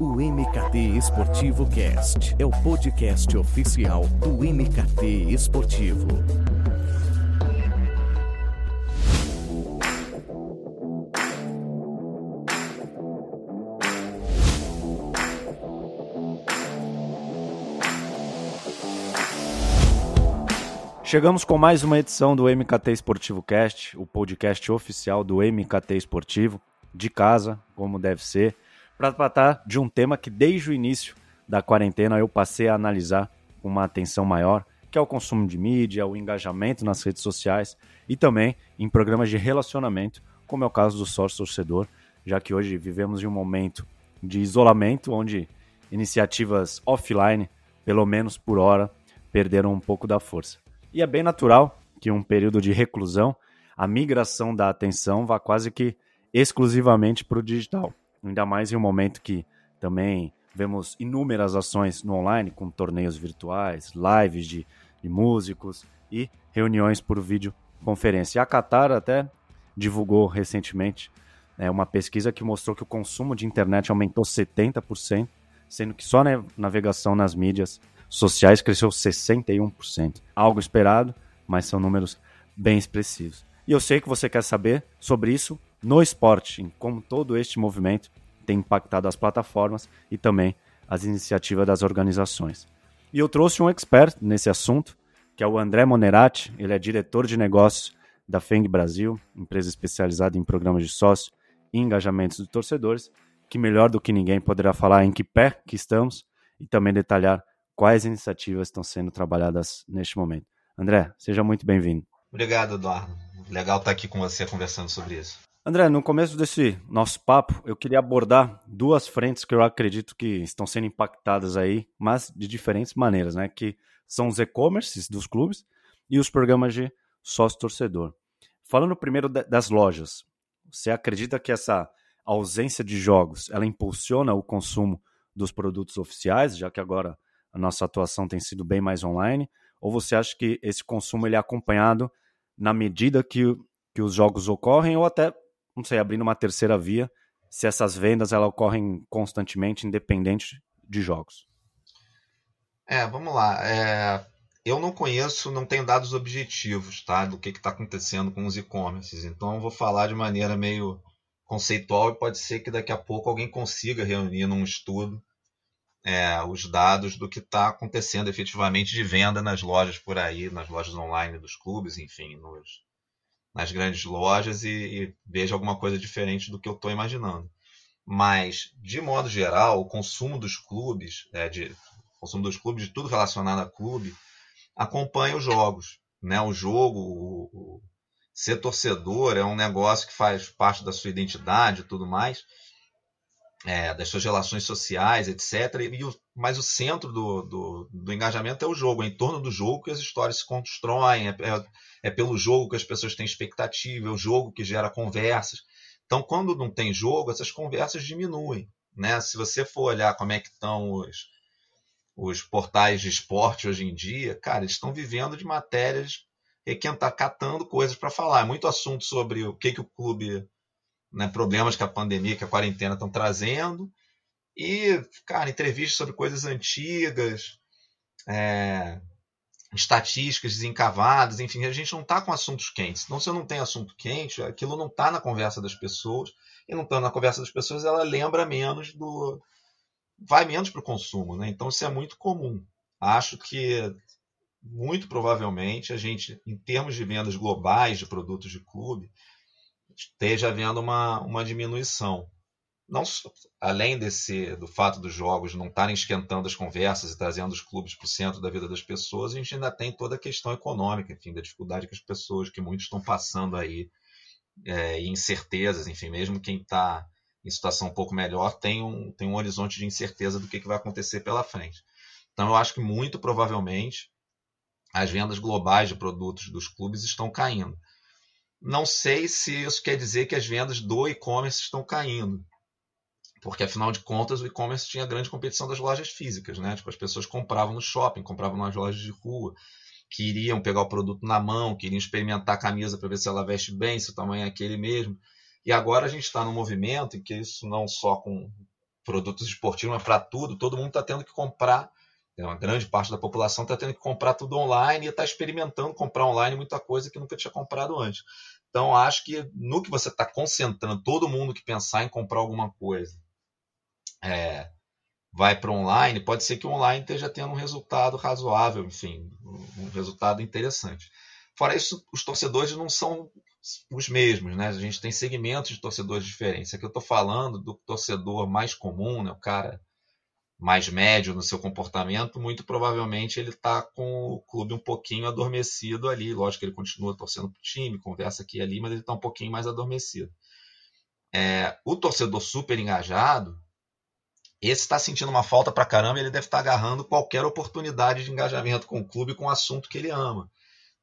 O MKT Esportivo Cast é o podcast oficial do MKT Esportivo. Chegamos com mais uma edição do MKT Esportivo Cast, o podcast oficial do MKT Esportivo, de casa, como deve ser, para tratar de um tema que desde o início da quarentena eu passei a analisar com uma atenção maior, que é o consumo de mídia, o engajamento nas redes sociais e também em programas de relacionamento, como é o caso do sócio torcedor, já que hoje vivemos em um momento de isolamento onde iniciativas offline, pelo menos por hora, perderam um pouco da força. E é bem natural que um período de reclusão, a migração da atenção vá quase que exclusivamente para o digital. Ainda mais em um momento que também vemos inúmeras ações no online, com torneios virtuais, lives de, de músicos e reuniões por videoconferência. E a Qatar até divulgou recentemente é, uma pesquisa que mostrou que o consumo de internet aumentou 70%, sendo que só na navegação nas mídias sociais cresceu 61%. Algo esperado, mas são números bem expressivos. E eu sei que você quer saber sobre isso no esporte, em como todo este movimento tem impactado as plataformas e também as iniciativas das organizações. E eu trouxe um expert nesse assunto, que é o André Monerati, ele é diretor de negócios da Feng Brasil, empresa especializada em programas de sócio e engajamentos de torcedores, que melhor do que ninguém poderá falar em que pé que estamos e também detalhar quais iniciativas estão sendo trabalhadas neste momento. André, seja muito bem-vindo. Obrigado, Eduardo. Legal estar aqui com você conversando sobre isso. André, no começo desse nosso papo, eu queria abordar duas frentes que eu acredito que estão sendo impactadas aí, mas de diferentes maneiras, né? Que são os e-commerces dos clubes e os programas de sócio-torcedor. Falando primeiro das lojas, você acredita que essa ausência de jogos, ela impulsiona o consumo dos produtos oficiais, já que agora a nossa atuação tem sido bem mais online? Ou você acha que esse consumo ele é acompanhado na medida que, que os jogos ocorrem, ou até, não sei, abrindo uma terceira via, se essas vendas ela ocorrem constantemente, independente de jogos? É, vamos lá. É, eu não conheço, não tenho dados objetivos tá, do que está acontecendo com os e-commerces, então vou falar de maneira meio conceitual e pode ser que daqui a pouco alguém consiga reunir num estudo é, os dados do que está acontecendo efetivamente de venda nas lojas por aí, nas lojas online dos clubes, enfim, nos, nas grandes lojas e, e veja alguma coisa diferente do que eu estou imaginando. Mas, de modo geral, o consumo dos clubes, é, de, consumo dos clubes, de tudo relacionado a clube, acompanha os jogos. Né? O jogo, o, o, ser torcedor é um negócio que faz parte da sua identidade e tudo mais é, das suas relações sociais, etc. E, o, mas o centro do, do, do, engajamento é o jogo, é em torno do jogo que as histórias se constroem, é, é, é, pelo jogo que as pessoas têm expectativa, é o jogo que gera conversas. Então, quando não tem jogo, essas conversas diminuem. Né? Se você for olhar como é que estão os, os portais de esporte hoje em dia, cara, eles estão vivendo de matérias está catando coisas para falar. É muito assunto sobre o que, que o clube né, problemas que a pandemia, que a quarentena estão trazendo. E, cara, entrevistas sobre coisas antigas, é, estatísticas desencavadas, enfim, a gente não está com assuntos quentes. Então, se eu não tenho assunto quente, aquilo não está na conversa das pessoas, e não estando na conversa das pessoas, ela lembra menos do. vai menos para o consumo. Né? Então, isso é muito comum. Acho que, muito provavelmente, a gente, em termos de vendas globais de produtos de clube, esteja havendo uma, uma diminuição. Não, além desse do fato dos jogos não estarem esquentando as conversas e trazendo os clubes para o centro da vida das pessoas, a gente ainda tem toda a questão econômica, enfim, da dificuldade que as pessoas, que muitos estão passando aí, é, e incertezas, enfim, mesmo quem está em situação um pouco melhor tem um, tem um horizonte de incerteza do que, que vai acontecer pela frente. Então, eu acho que muito provavelmente as vendas globais de produtos dos clubes estão caindo. Não sei se isso quer dizer que as vendas do e-commerce estão caindo. Porque, afinal de contas, o e-commerce tinha grande competição das lojas físicas. Né? Tipo, as pessoas compravam no shopping, compravam nas lojas de rua, queriam pegar o produto na mão, queriam experimentar a camisa para ver se ela veste bem, se o tamanho é aquele mesmo. E agora a gente está num movimento em que isso não só com produtos esportivos, mas para tudo, todo mundo está tendo que comprar. Né, uma grande parte da população está tendo que comprar tudo online e está experimentando comprar online muita coisa que nunca tinha comprado antes. Então, acho que no que você está concentrando, todo mundo que pensar em comprar alguma coisa é, vai para online, pode ser que o online esteja tendo um resultado razoável, enfim, um resultado interessante. Fora isso, os torcedores não são os mesmos, né? A gente tem segmentos de torcedores diferentes. Aqui eu estou falando do torcedor mais comum, né? O cara mais médio no seu comportamento, muito provavelmente ele está com o clube um pouquinho adormecido ali. Lógico que ele continua torcendo para o time, conversa aqui e ali, mas ele está um pouquinho mais adormecido. É, o torcedor super engajado, esse está sentindo uma falta para caramba ele deve estar tá agarrando qualquer oportunidade de engajamento com o clube com o assunto que ele ama.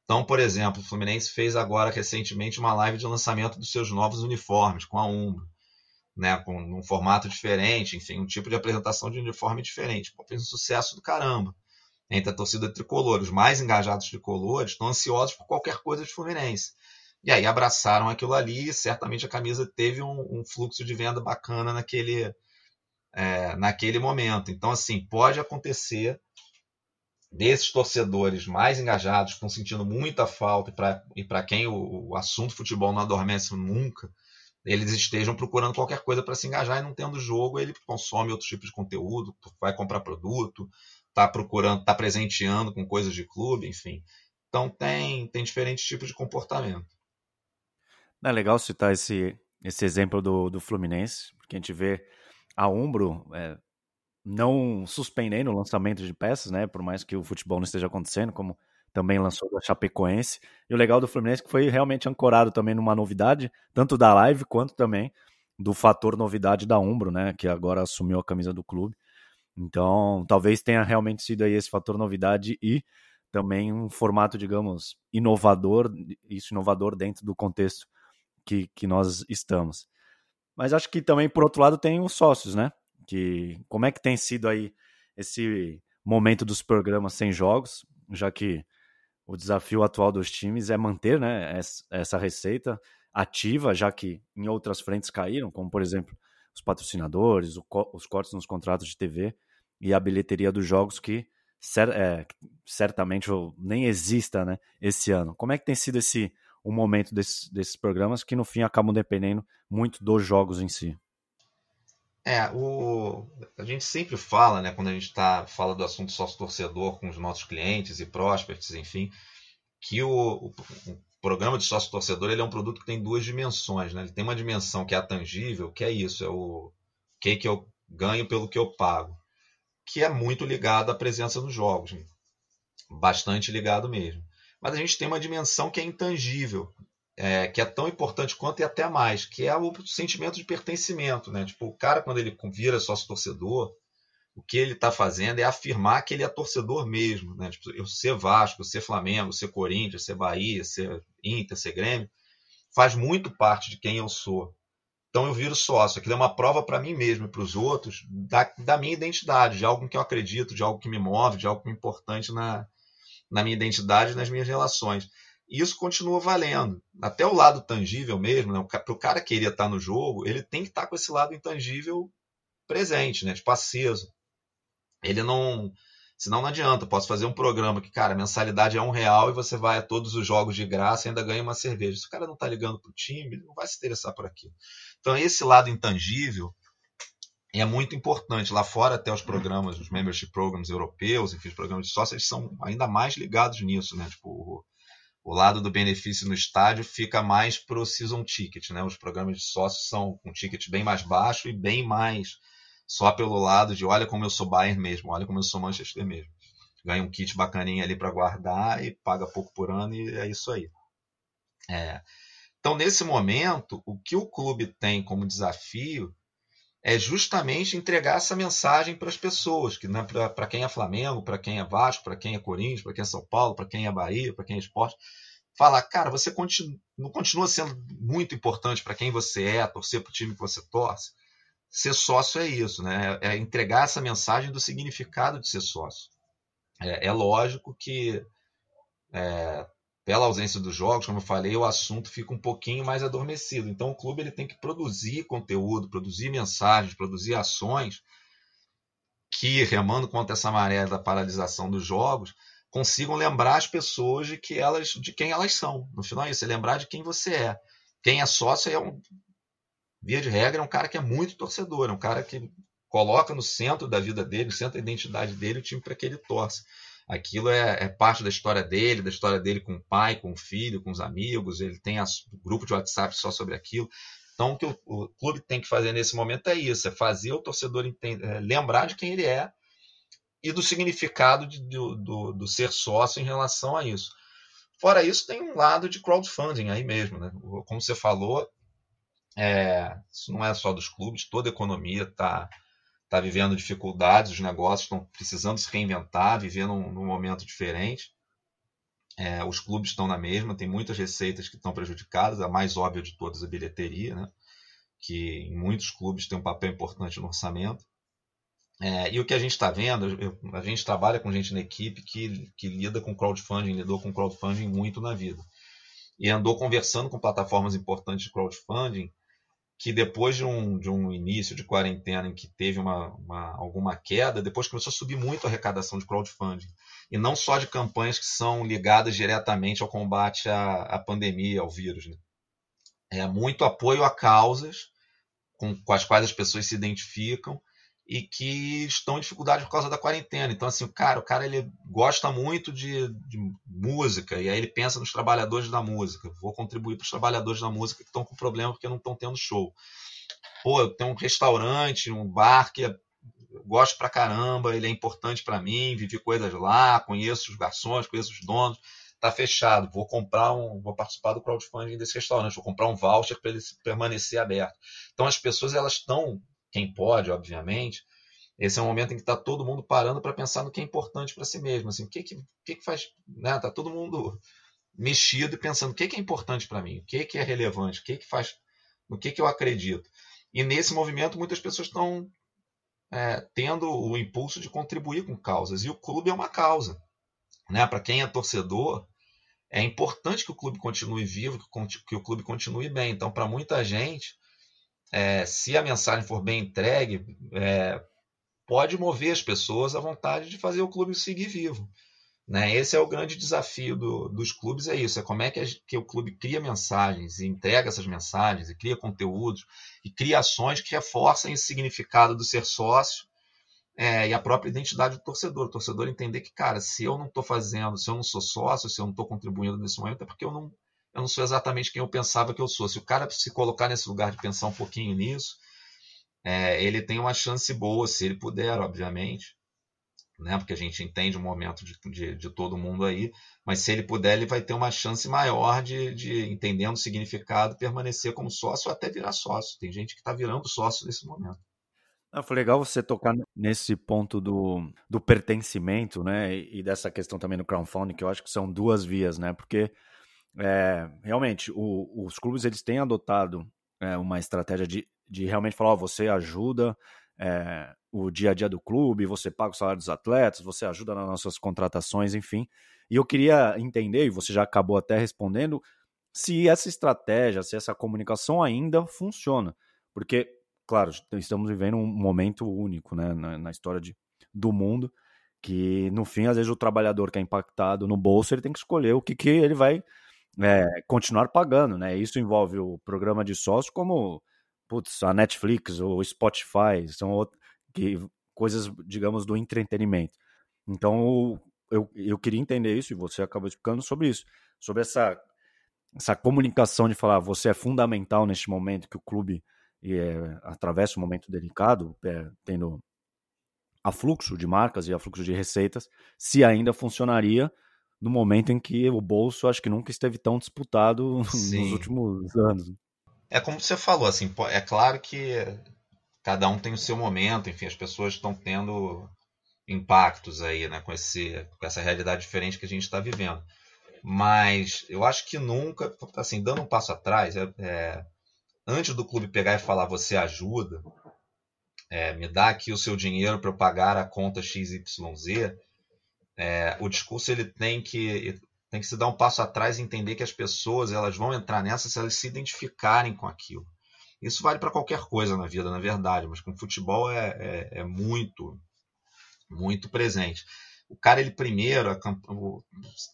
Então, por exemplo, o Fluminense fez agora recentemente uma live de lançamento dos seus novos uniformes com a Umbro, né, com um formato diferente, enfim, um tipo de apresentação de uniforme diferente. Pô, fez um sucesso do caramba entre a torcida tricolor. Os mais engajados tricolores estão ansiosos por qualquer coisa de Fluminense. E aí abraçaram aquilo ali e certamente a camisa teve um, um fluxo de venda bacana naquele, é, naquele momento. Então, assim, pode acontecer desses torcedores mais engajados, que estão sentindo muita falta, e para quem o, o, assunto futebol não adormece nunca, eles estejam procurando qualquer coisa para se engajar e não tendo jogo, ele consome outro tipo de conteúdo, vai comprar produto, está procurando, está presenteando com coisas de clube, enfim. Então tem, tem diferentes tipos de comportamento. É legal citar esse, esse exemplo do, do Fluminense, porque a gente vê a Umbro é, não suspendendo o lançamento de peças, né? Por mais que o futebol não esteja acontecendo, como também lançou a Chapecoense. E o legal do Fluminense é que foi realmente ancorado também numa novidade, tanto da live quanto também do fator novidade da Umbro, né? Que agora assumiu a camisa do clube. Então, talvez tenha realmente sido aí esse fator novidade e também um formato, digamos, inovador, isso inovador dentro do contexto que, que nós estamos. Mas acho que também, por outro lado, tem os sócios, né? que como é que tem sido aí esse momento dos programas sem jogos, já que o desafio atual dos times é manter né, essa receita ativa, já que em outras frentes caíram, como por exemplo os patrocinadores, os cortes nos contratos de TV e a bilheteria dos jogos que é, certamente nem exista né, esse ano. Como é que tem sido esse o momento desses, desses programas que no fim acabam dependendo muito dos jogos em si? É, o, a gente sempre fala, né, quando a gente tá, fala do assunto sócio-torcedor com os nossos clientes e prospects, enfim, que o, o, o programa de sócio-torcedor ele é um produto que tem duas dimensões. Né? Ele tem uma dimensão que é tangível, que é isso, é o que, que eu ganho pelo que eu pago, que é muito ligado à presença nos jogos, né? bastante ligado mesmo. Mas a gente tem uma dimensão que é intangível, é, que é tão importante quanto e até mais, que é o sentimento de pertencimento. Né? Tipo, o cara, quando ele vira sócio torcedor, o que ele está fazendo é afirmar que ele é torcedor mesmo. Né? Tipo, eu ser Vasco, ser Flamengo, ser Corinthians, ser Bahia, ser Inter, ser Grêmio, faz muito parte de quem eu sou. Então eu viro sócio. Aquilo é uma prova para mim mesmo e para os outros da, da, minha identidade, de algo que eu acredito, de algo que me move, de algo importante na, na minha identidade e nas minhas relações. Isso continua valendo. Até o lado tangível mesmo, né? para o cara querer estar no jogo, ele tem que estar com esse lado intangível presente, né? tipo aceso. Ele não. Senão não adianta. Posso fazer um programa que, cara, a mensalidade é um real e você vai a todos os jogos de graça e ainda ganha uma cerveja. Se o cara não está ligando para o time, ele não vai se interessar por aquilo. Então, esse lado intangível é muito importante. Lá fora, até os programas, os membership programs europeus, enfim, os programas de sócio, eles são ainda mais ligados nisso, né? Tipo, o lado do benefício no estádio fica mais para o season ticket, né? Os programas de sócios são com um ticket bem mais baixo e bem mais só pelo lado de olha como eu sou Bayern mesmo, olha como eu sou Manchester mesmo. Ganha um kit bacaninha ali para guardar e paga pouco por ano e é isso aí. É. Então, nesse momento, o que o clube tem como desafio é justamente entregar essa mensagem para as pessoas, que né, para quem é Flamengo, para quem é Vasco, para quem é Corinthians, para quem é São Paulo, para quem é Bahia, para quem é esporte, falar, cara, você continua, não continua sendo muito importante para quem você é, torcer para o time que você torce. Ser sócio é isso, né? É entregar essa mensagem do significado de ser sócio. É, é lógico que é, pela ausência dos jogos, como eu falei, o assunto fica um pouquinho mais adormecido. Então o clube ele tem que produzir conteúdo, produzir mensagens, produzir ações que, remando contra essa maré da paralisação dos jogos, consigam lembrar as pessoas de que elas, de quem elas são. No final é isso, é lembrar de quem você é. Quem é sócio é um, via de regra, é um cara que é muito torcedor, é um cara que coloca no centro da vida dele, no centro da identidade dele, o time para que ele torce. Aquilo é, é, parte da história dele, da história dele com o pai, com o filho, com os amigos. Ele tem um grupo de WhatsApp só sobre aquilo. Então, o que o, o, clube tem que fazer nesse momento é isso: é fazer o torcedor entender, é, lembrar de quem ele é e do significado de, do, do, do, ser sócio em relação a isso. Fora isso, tem um lado de crowdfunding aí mesmo. Né? Como você falou, é, isso não é só dos clubes, toda a economia está tá vivendo dificuldades, os negócios estão precisando se reinventar, vivendo num, num momento diferente. É, os clubes estão na mesma, tem muitas receitas que estão prejudicadas, a mais óbvia de todas a bilheteria, né? que em muitos clubes tem um papel importante no orçamento. É, e o que a gente está vendo, eu, a gente trabalha com gente na equipe que, que lida com crowdfunding, lidou com crowdfunding muito na vida. E andou conversando com plataformas importantes de crowdfunding que depois de um, de um início de quarentena em que teve uma, uma, alguma queda, depois começou a subir muito a arrecadação de crowdfunding. E não só de campanhas que são ligadas diretamente ao combate à, à pandemia, ao vírus. Né? É muito apoio a causas com, com as quais as pessoas se identificam e que estão em dificuldade por causa da quarentena. Então, assim, o cara, o cara ele gosta muito de, de música, e aí ele pensa nos trabalhadores da música. Vou contribuir para os trabalhadores da música que estão com problema porque não estão tendo show. Pô, eu tenho um restaurante, um bar que é, eu gosto pra caramba, ele é importante para mim, vivi coisas lá, conheço os garçons, conheço os donos. Tá fechado, vou comprar um, vou participar do crowdfunding desse restaurante, vou comprar um voucher para ele permanecer aberto. Então as pessoas elas estão quem pode, obviamente, esse é um momento em que está todo mundo parando para pensar no que é importante para si mesmo. Assim, o que, que, que, que faz. Né? Tá todo mundo mexido e pensando o que, que é importante para mim, o que, que é relevante, o que, que faz. no que, que eu acredito. E nesse movimento, muitas pessoas estão é, tendo o impulso de contribuir com causas. E o clube é uma causa. Né? Para quem é torcedor, é importante que o clube continue vivo, que o clube continue bem. Então, para muita gente, é, se a mensagem for bem entregue, é, pode mover as pessoas à vontade de fazer o clube seguir vivo. Né? Esse é o grande desafio do, dos clubes, é isso, é como é que, a, que, o clube cria mensagens e entrega essas mensagens, e cria conteúdos, e cria ações que reforçem esse significado do ser sócio é, e a própria identidade do torcedor. O torcedor entender que, cara, se eu não estou fazendo, se eu não sou sócio, se eu não estou contribuindo nesse momento, é porque eu não, eu não sou exatamente quem eu pensava que eu sou. Se o cara se colocar nesse lugar de pensar um pouquinho nisso, é, ele tem uma chance boa, se ele puder, obviamente, né? porque a gente entende o momento de, de, de, todo mundo aí, mas se ele puder, ele vai ter uma chance maior de, de entendendo o significado, permanecer como sócio ou até virar sócio. Tem gente que está virando sócio nesse momento. Ah, foi legal você tocar nesse ponto do, do pertencimento, né? E, dessa questão também no crowdfunding, que eu acho que são duas vias, né? Porque é, realmente, o, os clubes eles têm adotado é, uma estratégia de, de realmente falar: você ajuda é, o dia a dia do clube, você paga o salário dos atletas, você ajuda nas nossas contratações, enfim. E eu queria entender, e você já acabou até respondendo, se essa estratégia, se essa comunicação ainda funciona. Porque, claro, estamos vivendo um momento único né, na, na história de, do mundo, que no fim, às vezes, o trabalhador que é impactado no bolso, ele tem que escolher o que, que ele vai é, continuar pagando, né? Isso envolve o programa de sócio, como putz, a Netflix ou o Spotify, são que, coisas, digamos, do entretenimento. Então, eu, eu queria entender isso, e você acabou explicando sobre isso, sobre essa, essa comunicação de falar, você é fundamental neste momento que o clube é, atravessa um momento delicado, é, tendo afluxo de marcas e afluxo de receitas, se ainda funcionaria no momento em que o bolso acho que nunca esteve tão disputado Sim. nos últimos anos. É como você falou, assim, é claro que cada um tem o seu momento, enfim, as pessoas estão tendo impactos aí, né, com, esse, com essa realidade diferente que a gente está vivendo. Mas eu acho que nunca, assim, dando um passo atrás, é, é, antes do clube pegar e falar você ajuda, é, me dá aqui o seu dinheiro para eu pagar a conta XYZ, é, o discurso ele tem que tem que se dar um passo atrás e entender que as pessoas elas vão entrar nessa se elas se identificarem com aquilo. Isso vale para qualquer coisa na vida, na verdade, mas com futebol é, é, é muito, muito presente. O cara, ele primeiro,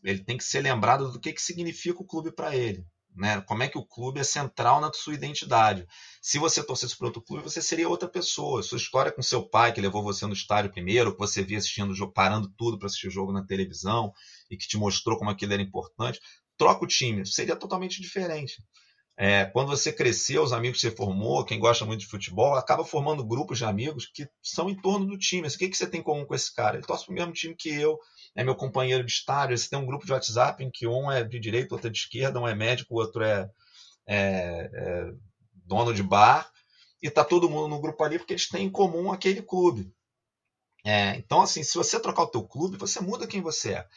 ele tem que ser lembrado do que, que significa o clube para ele. Né? Como é que o clube é central na sua identidade. Se você torcesse para outro clube, você seria outra pessoa. Sua história com seu pai, que levou você no estádio primeiro, que você via assistindo, parando tudo para assistir o jogo na televisão e que te mostrou como aquilo era importante, troca o time, seria totalmente diferente. É, quando você cresceu, os amigos que você formou, quem gosta muito de futebol, acaba formando grupos de amigos que são em torno do time. O que, que você tem em comum com esse cara? Ele torce para o mesmo time que eu, é meu companheiro de estádio. Você tem um grupo de WhatsApp em que um é de direita, outro é de esquerda, um é médico, o outro é, é, é dono de bar. E tá todo mundo no grupo ali porque eles têm em comum aquele clube. É, então, assim, se você trocar o teu clube, você muda quem você é.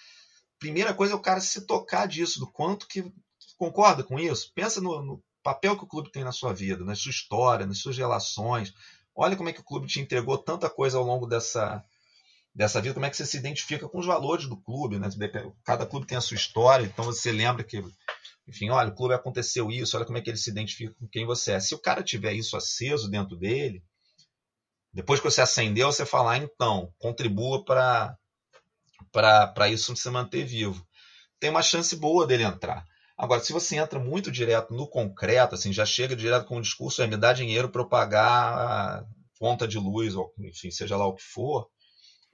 Primeira coisa é o cara se tocar disso, do quanto que concorda com isso? Pensa no, no papel que o clube tem na sua vida, na sua história, nas suas relações. Olha como é que o clube te entregou tanta coisa ao longo dessa, dessa vida, como é que você se identifica com os valores do clube, né? Cada clube tem a sua história, então você lembra que, enfim, olha, o clube aconteceu isso, olha como é que ele se identifica com quem você é. Se o cara tiver isso aceso dentro dele, depois que você acendeu, você falar, ah, então, contribua para para isso se manter vivo. Tem uma chance boa dele entrar. Agora, se você entra muito direto no concreto, assim, já chega direto com o discurso, é me dá dinheiro para eu pagar conta de luz, ou enfim, seja lá o que for,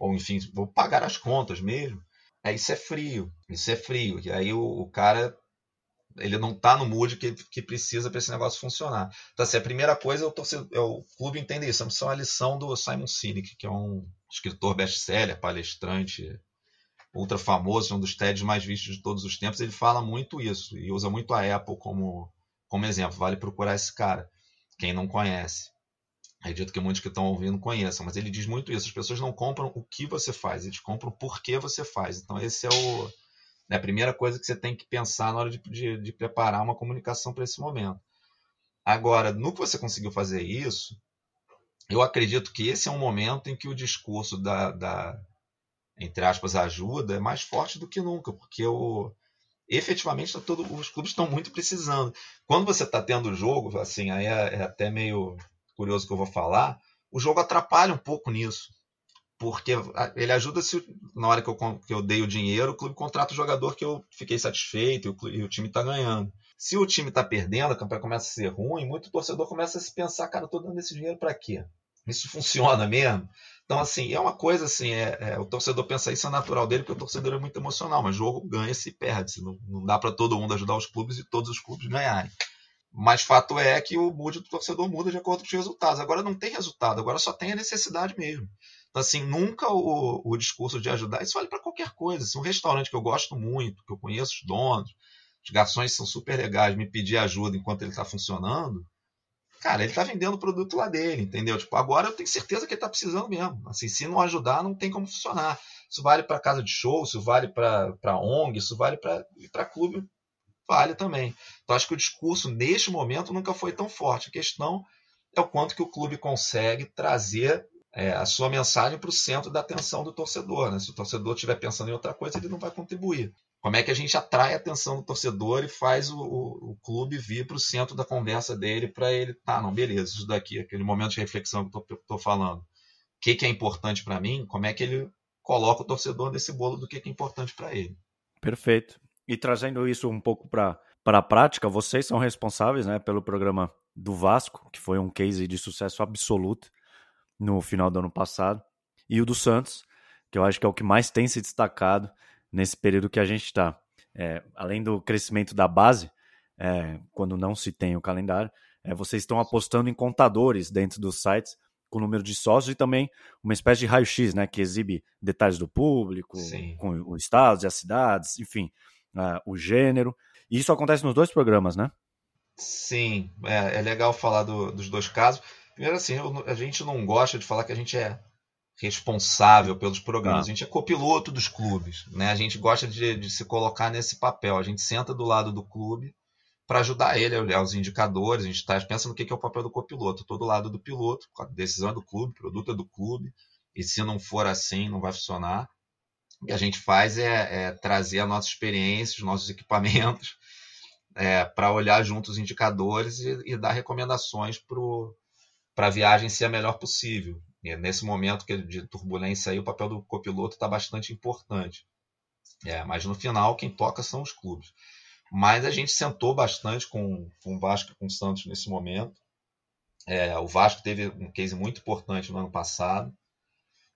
ou enfim, vou pagar as contas mesmo. É, isso é frio, isso é frio. E aí o, o cara ele não está no mood que, que precisa para esse negócio funcionar. Então, assim, a primeira coisa é o, torcedor, é o clube entender isso. Isso é uma lição do Simon Sinek, que é um escritor best-seller, palestrante, ultra famoso, um dos TEDs mais vistos de todos os tempos, ele fala muito isso e usa muito a Apple como, como exemplo. Vale procurar esse cara, quem não conhece. Acredito que muitos que estão ouvindo conheçam, mas ele diz muito isso. As pessoas não compram o que você faz, eles compram por que você faz. Então, esse é o, né, a primeira coisa que você tem que pensar na hora de, de, de preparar uma comunicação para esse momento. Agora, no que você conseguiu fazer isso, eu acredito que esse é um momento em que o discurso da, da, entre aspas, ajuda é mais forte do que nunca, porque o, efetivamente tá todo, os clubes estão muito precisando. Quando você está tendo jogo, assim, aí é, é, até meio curioso que eu vou falar, o jogo atrapalha um pouco nisso. Porque ele ajuda se na hora que eu, que eu dei o dinheiro, o clube contrata o jogador que eu fiquei satisfeito e o, e o time está ganhando. Se o time está perdendo, a campanha começa a ser ruim, muito torcedor começa a se pensar, cara, eu estou dando esse dinheiro para quê? Isso funciona mesmo? Então, assim, é uma coisa assim, é, é, o torcedor pensa isso é natural dele, porque o torcedor é muito emocional, mas jogo ganha-se e perde-se. Não, não dá para todo mundo ajudar os clubes e todos os clubes ganharem. Mas fato é que o mood do torcedor muda de acordo com os resultados. Agora não tem resultado, agora só tem a necessidade mesmo. Então, assim, nunca o, o discurso de ajudar, isso vale para qualquer coisa. Se um restaurante que eu gosto muito, que eu conheço os donos, os garçons são super legais, me pedir ajuda enquanto ele está funcionando, cara, ele tá vendendo o produto lá dele, entendeu? Tipo, agora eu tenho certeza que ele tá precisando mesmo. Assim, se não ajudar, não tem como funcionar. Isso vale para casa de show, isso vale para ONG, isso vale para clube, vale também. Então acho que o discurso neste momento nunca foi tão forte. A questão é o quanto que o clube consegue trazer é, a sua mensagem para o centro da atenção do torcedor. Né? Se o torcedor estiver pensando em outra coisa, ele não vai contribuir. Como é que a gente atrai a atenção do torcedor e faz o, o, o clube vir para o centro da conversa dele para ele, tá, não, beleza, isso daqui, aquele momento de reflexão que eu estou falando. O que, que é importante para mim? Como é que ele coloca o torcedor nesse bolo do que, que é importante para ele? Perfeito. E trazendo isso um pouco para a prática, vocês são responsáveis né, pelo programa do Vasco, que foi um case de sucesso absoluto no final do ano passado, e o do Santos, que eu acho que é o que mais tem se destacado nesse período que a gente está. É, além do crescimento da base, é, quando não se tem o calendário, é, vocês estão apostando em contadores dentro dos sites com o número de sócios e também uma espécie de raio-x, né, que exibe detalhes do público, Sim. com os estados e as cidades, enfim, uh, o gênero. E isso acontece nos dois programas, né? Sim, é, é legal falar do, dos dois casos. Primeiro, assim, a gente não gosta de falar que a gente é responsável pelos programas. Ah. A gente é copiloto dos clubes, né? A gente gosta de, de, se colocar nesse papel. A gente senta do lado do clube para ajudar ele a olhar os indicadores. A gente tá, pensa no que é o papel do copiloto. Todo lado do piloto, a decisão é do clube, produto é do clube. E se não for assim, não vai funcionar. O que a gente faz é, é trazer a nossa experiência, os nossos equipamentos, é, para olhar junto os indicadores e, e dar recomendações para a viagem ser a melhor possível. E nesse momento que de turbulência aí, o papel do copiloto está bastante importante. É, mas no final, quem toca são os clubes. Mas a gente sentou bastante com, com o Vasco e com o Santos nesse momento. É, o Vasco teve um case muito importante no ano passado,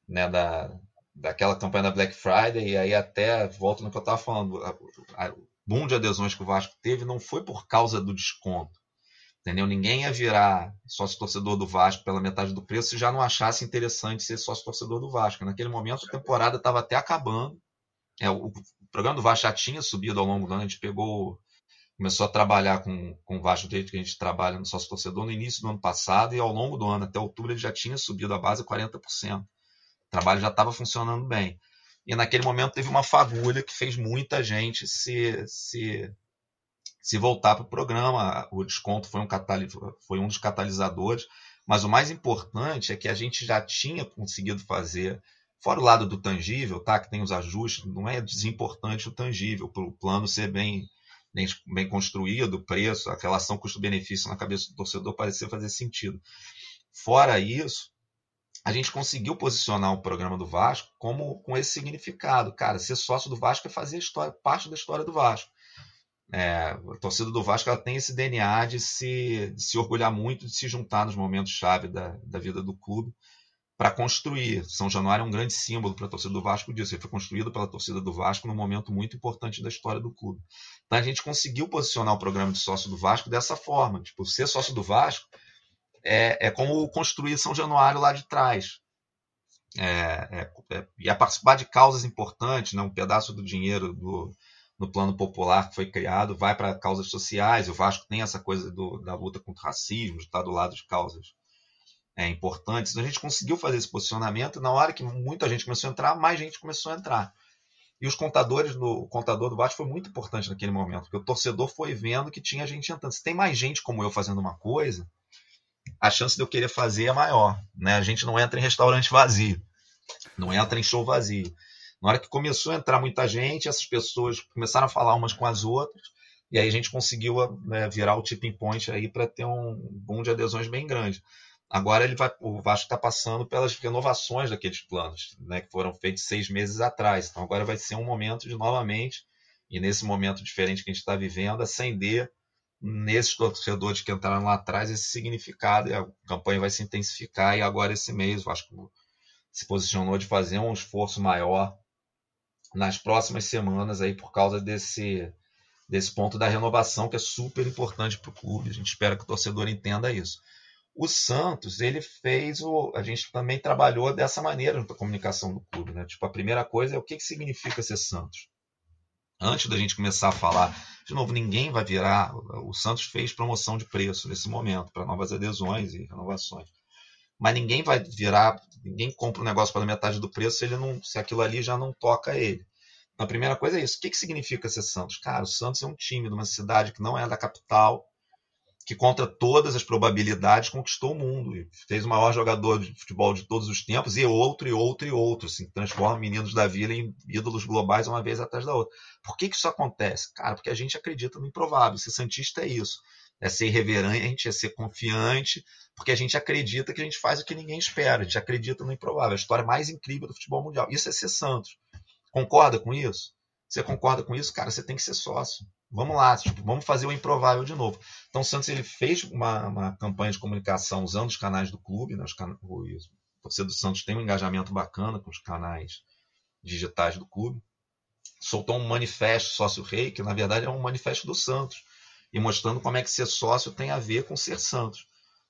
né, da, daquela campanha da Black Friday, e aí até volto no que eu estava falando, o boom de adesões que o Vasco teve não foi por causa do desconto. Entendeu? Ninguém ia virar sócio torcedor do Vasco pela metade do preço se já não achasse interessante ser sócio torcedor do Vasco. Naquele momento a temporada estava até acabando. É, o, programa do Vasco já tinha subido ao longo do ano, a gente pegou começou a trabalhar com, com o Vasco desde que a gente trabalha no sócio torcedor no início do ano passado e ao longo do ano, até outubro, ele já tinha subido a base 40%. Trabalho já estava funcionando bem. E naquele momento teve uma fagulha que fez muita gente se, se, se voltar para o programa. O desconto foi um, foi um dos catalisadores. Mas o mais importante é que a gente já tinha conseguido fazer, fora o lado do tangível, tá? que tem os ajustes, não é desimportante o tangível, para o plano ser bem, bem, bem construído, o preço, a relação custo-benefício na cabeça do torcedor parecer fazer sentido. Fora isso, a gente conseguiu posicionar o programa do Vasco como com esse significado. Cara, ser sócio do Vasco é fazer história, parte da história do Vasco. É, a torcida do Vasco ela tem esse DNA de se, de se orgulhar muito, de se juntar nos momentos-chave da, da vida do clube para construir. São Januário é um grande símbolo para a torcida do Vasco disso. Ele foi construído pela torcida do Vasco num momento muito importante da história do clube. Então a gente conseguiu posicionar o programa de sócio do Vasco dessa forma. Tipo, ser sócio do Vasco é, é como construir São Januário lá de trás. É, é, é, e a participar de causas importantes, né? um pedaço do dinheiro do, no plano popular que foi criado vai para causas sociais. O Vasco tem essa coisa do, da luta contra o racismo, estar do lado de causas é, importantes. Então a gente conseguiu fazer esse posicionamento. Na hora que muita gente começou a entrar, mais gente começou a entrar. E os contadores, no, o contador do Vasco foi muito importante naquele momento, porque o torcedor foi vendo que tinha gente entrando. Se tem mais gente como eu fazendo uma coisa, a chance de eu querer fazer é maior. Né? A gente não entra em restaurante vazio, não entra em show vazio. Na hora que começou a entrar muita gente, essas pessoas começaram a falar umas com as outras, e aí a gente conseguiu né, virar o tipping point aí para ter um boom de adesões bem grande. Agora ele vai, o Vasco está passando pelas renovações daqueles planos, né, que foram feitos seis meses atrás. Então agora vai ser um momento de novamente, e nesse momento diferente que a gente está vivendo, acender nesses torcedores que entraram lá atrás esse significado, a campanha vai se intensificar, e agora esse mês o Vasco se posicionou de fazer um esforço maior nas próximas semanas aí por causa desse, desse ponto da renovação que é super importante para o clube. A gente espera que o torcedor entenda isso. O Santos, ele fez o. A gente também trabalhou dessa maneira na comunicação do clube. Né? Tipo, a primeira coisa é o que, que significa ser Santos. Antes da gente começar a falar, de novo, ninguém vai virar. O Santos fez promoção de preço nesse momento para novas adesões e renovações. Mas ninguém vai virar, ninguém compra um negócio pela metade do preço se ele não, se aquilo ali já não toca ele. Então, a primeira coisa é isso. O que, que significa ser Santos? Cara, o Santos é um time de uma cidade que não é da capital, que contra todas as probabilidades conquistou o mundo e fez o maior jogador de futebol de todos os tempos e outro e outro e outro, assim, transforma meninos da vila em ídolos globais uma vez atrás da outra. Por que, que isso acontece? Cara, porque a gente acredita no improvável. Ser santista é isso. É ser irreverente, é ser confiante, porque a gente acredita que a gente faz o que ninguém espera, a gente acredita no improvável. A história mais incrível do futebol mundial. Isso é ser Santos. Concorda com isso? Você concorda com isso? Cara, você tem que ser sócio. Vamos lá, tipo, vamos fazer o improvável de novo. Então o Santos ele fez uma, uma campanha de comunicação usando os canais do clube, né? os can... o torcedor do Santos tem um engajamento bacana com os canais digitais do clube. Soltou um manifesto sócio-rei, que na verdade é um manifesto do Santos, e mostrando como é que ser sócio tem a ver com ser Santos.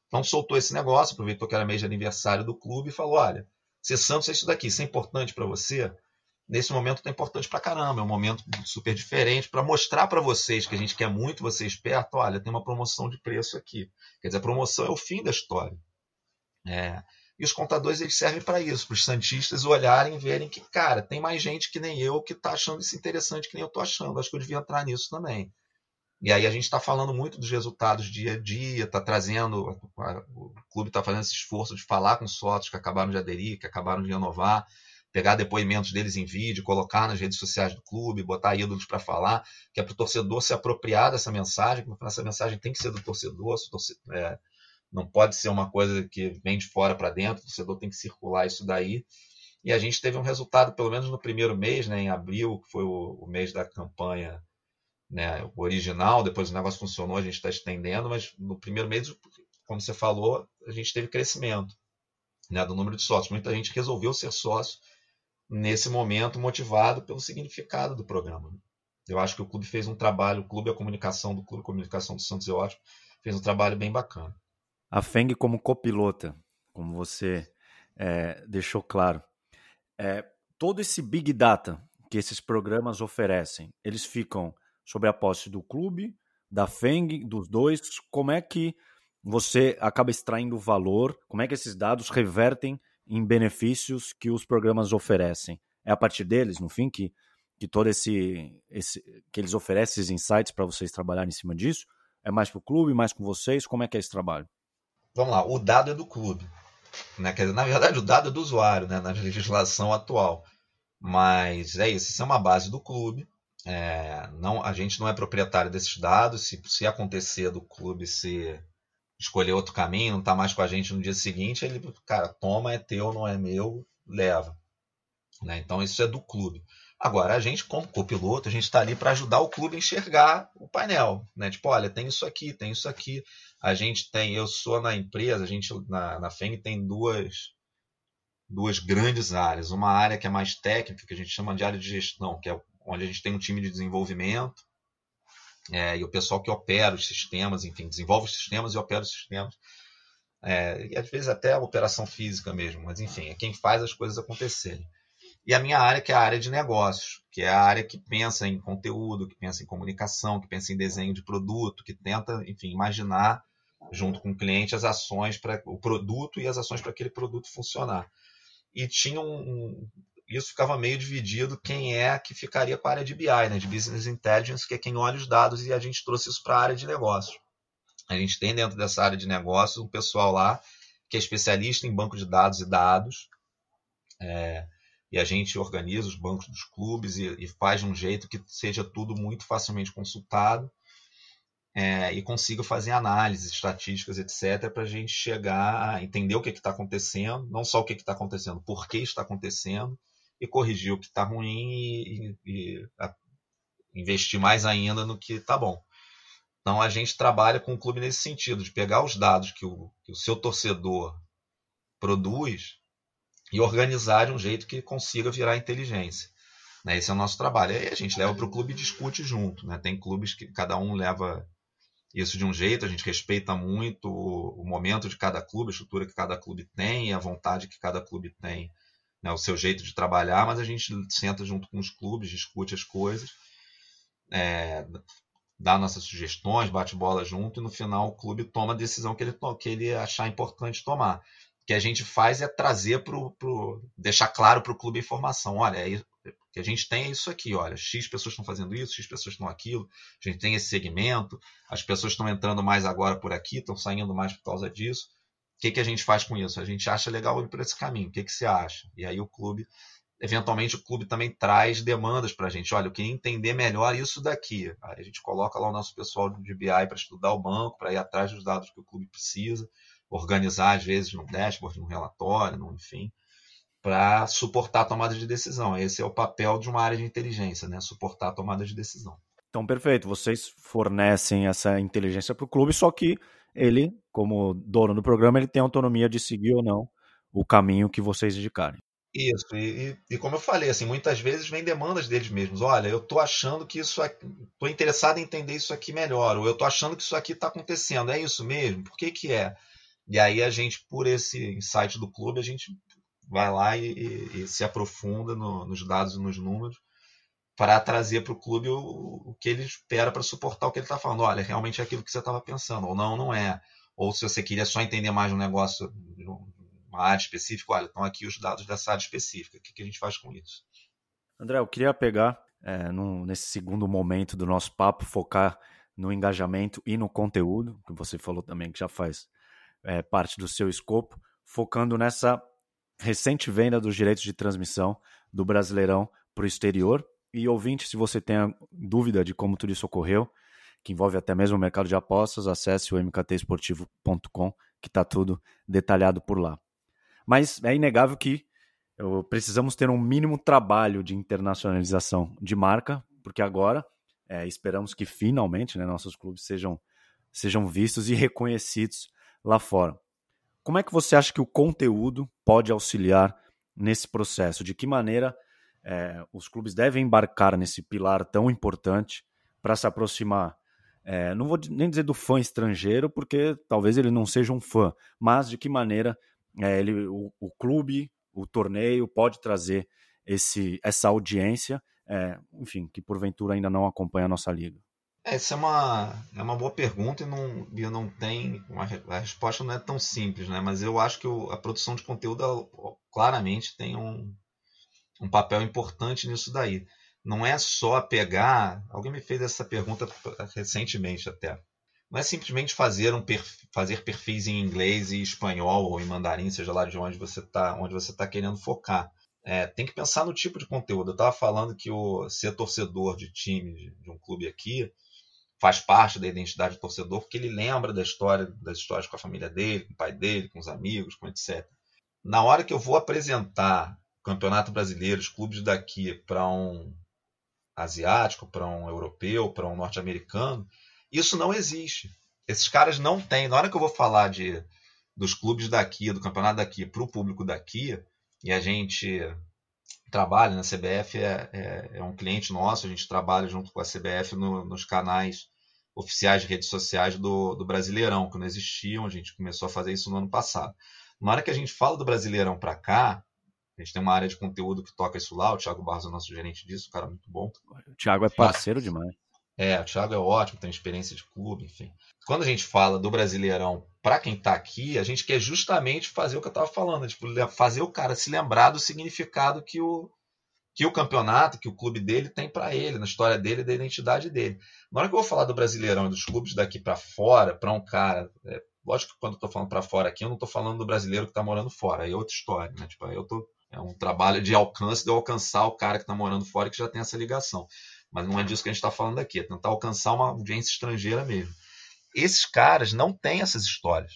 Então soltou esse negócio, aproveitou que era mês de aniversário do clube e falou: olha, ser Santos é isso daqui, isso é importante para você nesse momento tá importante para caramba, é um momento super diferente para mostrar para vocês que a gente quer muito vocês perto, olha, tem uma promoção de preço aqui. Quer dizer, a promoção é o fim da história. É, e os contadores eles servem para isso, para os santistas olharem e verem que, cara, tem mais gente que nem eu que está achando isso interessante que nem eu estou achando. Acho que eu devia entrar nisso também. E aí a gente está falando muito dos resultados dia a dia, está trazendo, o clube está fazendo esse esforço de falar com sócios que acabaram de aderir, que acabaram de renovar, pegar depoimentos deles em vídeo, colocar nas redes sociais do clube, botar ídolos para falar, que é para o torcedor se apropriar dessa mensagem, que essa mensagem tem que ser do torcedor, torcedor é, não pode ser uma coisa que vem de fora para dentro, o torcedor tem que circular isso daí. E a gente teve um resultado, pelo menos no primeiro mês, né, em abril, que foi o, o mês da campanha né, original, depois o negócio funcionou, a gente está estendendo, mas no primeiro mês, como você falou, a gente teve crescimento né, do número de sócios. Muita gente resolveu ser sócio nesse momento, motivado pelo significado do programa. Né. Eu acho que o clube fez um trabalho, o clube, a comunicação do clube, a comunicação do Santos Eótico, fez um trabalho bem bacana. A FENG como copilota, como você é, deixou claro, é, todo esse big data que esses programas oferecem, eles ficam sobre a posse do clube, da FENG, dos dois. Como é que você acaba extraindo valor? Como é que esses dados revertem em benefícios que os programas oferecem? É a partir deles, no fim, que, que todo esse, esse que eles oferecem esses insights para vocês trabalharem em cima disso? É mais para o clube, mais com vocês? Como é que é esse trabalho? Vamos lá, o dado é do clube. Né? Quer dizer, na verdade, o dado é do usuário, né? na legislação atual. Mas é isso, isso é uma base do clube. É, não, a gente não é proprietário desses dados. Se, se acontecer do clube se escolher outro caminho, não está mais com a gente no dia seguinte, ele, cara, toma, é teu, não é meu, leva. Né? Então isso é do clube. Agora, a gente, como copiloto, a gente está ali para ajudar o clube a enxergar o painel. Né? Tipo, olha, tem isso aqui, tem isso aqui. A gente tem, eu sou na empresa, a gente na, na FENG tem duas, duas grandes áreas. Uma área que é mais técnica, que a gente chama de área de gestão, que é onde a gente tem um time de desenvolvimento é, e o pessoal que opera os sistemas, enfim, desenvolve os sistemas e opera os sistemas. É, e às vezes até a operação física mesmo, mas enfim, é quem faz as coisas acontecerem. E a minha área, que é a área de negócios, que é a área que pensa em conteúdo, que pensa em comunicação, que pensa em desenho de produto, que tenta, enfim, imaginar junto com o cliente as ações para o produto e as ações para aquele produto funcionar. E tinha um, isso ficava meio dividido quem é que ficaria com a área de BI, né, de Business Intelligence, que é quem olha os dados, e a gente trouxe isso para a área de negócio. A gente tem dentro dessa área de negócio um pessoal lá que é especialista em banco de dados e dados, é, e a gente organiza os bancos dos clubes e, e, faz de um jeito que seja tudo muito facilmente consultado é, e consiga fazer análises, estatísticas, etc., para a gente chegar a entender o que está acontecendo, não só o que está acontecendo, por que está acontecendo, e corrigir o que está ruim e, e, e a, investir mais ainda no que está bom. Então a gente trabalha com o clube nesse sentido, de pegar os dados que o, que o seu torcedor produz e organizar de um jeito que consiga virar inteligência. Né? Esse é o nosso trabalho. Aí a gente leva para o clube e discute junto. Né? Tem clubes que cada um leva isso de um jeito, a gente respeita muito o, o momento de cada clube, a estrutura que cada clube tem, a vontade que cada clube tem né, o seu jeito de trabalhar, mas a gente senta junto com os clubes, discute as coisas, é, dá nossas sugestões, bate bola junto e no final o clube toma a decisão que ele, que ele achar importante tomar. O que a gente faz é trazer para o. deixar claro para o clube a informação. Olha, é, que a gente tem é isso aqui, olha, X pessoas estão fazendo isso, X pessoas estão aquilo, a gente tem esse segmento, as pessoas estão entrando mais agora por aqui, estão saindo mais por causa disso. O que, que a gente faz com isso? A gente acha legal ir por esse caminho. O que, que você acha? E aí o clube, eventualmente, o clube também traz demandas para a gente. Olha, eu queria entender melhor isso daqui. Aí a gente coloca lá o nosso pessoal de BI para estudar o banco, para ir atrás dos dados que o clube precisa, organizar, às vezes, no dashboard, no relatório, no, enfim, para suportar a tomada de decisão. Esse é o papel de uma área de inteligência, né? Suportar a tomada de decisão. Então, perfeito. Vocês fornecem essa inteligência para o clube, só que ele, como dono do programa, ele tem autonomia de seguir ou não o caminho que vocês indicarem. Isso, e, e, como eu falei, assim, muitas vezes vem demandas deles mesmos. Olha, eu estou achando que isso aqui, estou interessado em entender isso aqui melhor, ou eu estou achando que isso aqui está acontecendo. É isso mesmo? Por que, que é? E aí a gente, por esse insight do clube, a gente vai lá e, e, e se aprofunda no, nos dados e nos números para trazer para o clube o, que ele espera para suportar o que ele está falando. Olha, realmente é aquilo que você estava pensando, ou não, não é. Ou se você queria só entender mais um negócio, uma área específica, olha, estão aqui os dados dessa área específica. O que, que a gente faz com isso? André, eu queria pegar é, num, nesse segundo momento do nosso papo, focar no engajamento e no conteúdo, que você falou também que já faz é, parte do seu escopo, focando nessa recente venda dos direitos de transmissão do Brasileirão para o exterior. E ouvinte, se você tem dúvida de como tudo isso ocorreu, que envolve até mesmo o mercado de apostas, acesse o mktesportivo.com, que está tudo detalhado por lá. Mas é inegável que precisamos ter um mínimo trabalho de internacionalização de marca, porque agora é, esperamos que finalmente né, nossos clubes sejam, sejam vistos e reconhecidos lá fora. Como é que você acha que o conteúdo pode auxiliar nesse processo? De que maneira é, os clubes devem embarcar nesse pilar tão importante para se aproximar? É, não vou nem dizer do fã estrangeiro, porque talvez ele não seja um fã, mas de que maneira é, ele, o, o, clube, o torneio pode trazer esse, essa audiência, é, enfim, que porventura ainda não acompanha a nossa liga. Essa é uma, é uma boa pergunta e não, eu não tem uma, a resposta não é tão simples, né? Mas eu acho que o, a produção de conteúdo ela, claramente tem um, um papel importante nisso daí. Não é só pegar. Alguém me fez essa pergunta recentemente até. Não é simplesmente fazer um fazer perfis em inglês e espanhol ou em mandarim, seja lá de onde você está, onde você está querendo focar. É, tem que pensar no tipo de conteúdo. Eu estava falando que o ser torcedor de time de, um clube aqui faz parte da identidade do torcedor, porque ele lembra da história, das histórias com a família dele, com o pai dele, com os amigos, com etc. Na hora que eu vou apresentar Campeonato Brasileiro, os clubes daqui para um asiático, para um europeu, para um norte-americano, isso não existe. Esses caras não têm. Na hora que eu vou falar de dos clubes daqui, do campeonato daqui, para o público daqui, e a gente trabalha na CBF, é, é, é, um cliente nosso, a gente trabalha junto com a CBF no, nos canais oficiais de redes sociais do, do Brasileirão, que não existiam, a gente começou a fazer isso no ano passado. Na hora que a gente fala do Brasileirão para cá, a gente tem uma área de conteúdo que toca isso lá, o Thiago Barros é o nosso gerente disso, um cara muito bom. O Thiago é parceiro demais. É, o Thiago é ótimo, tem experiência de clube, enfim. Quando a gente fala do Brasileirão para quem está aqui, a gente quer justamente fazer o que eu estava falando, tipo, fazer o cara se lembrar do significado que o, que o campeonato, que o clube dele tem para ele, na história dele, da identidade dele. Na hora que eu vou falar do Brasileirão e dos clubes daqui para fora, para um cara, é, lógico que quando eu estou falando para fora aqui, eu não estou falando do brasileiro que está morando fora, aí é outra história, né? Tipo, eu tô, é um trabalho de alcance, de eu alcançar o cara que está morando fora e que já tem essa ligação. Mas não é disso que a gente está falando aqui, é tentar alcançar uma audiência estrangeira mesmo. Esses caras não têm essas histórias.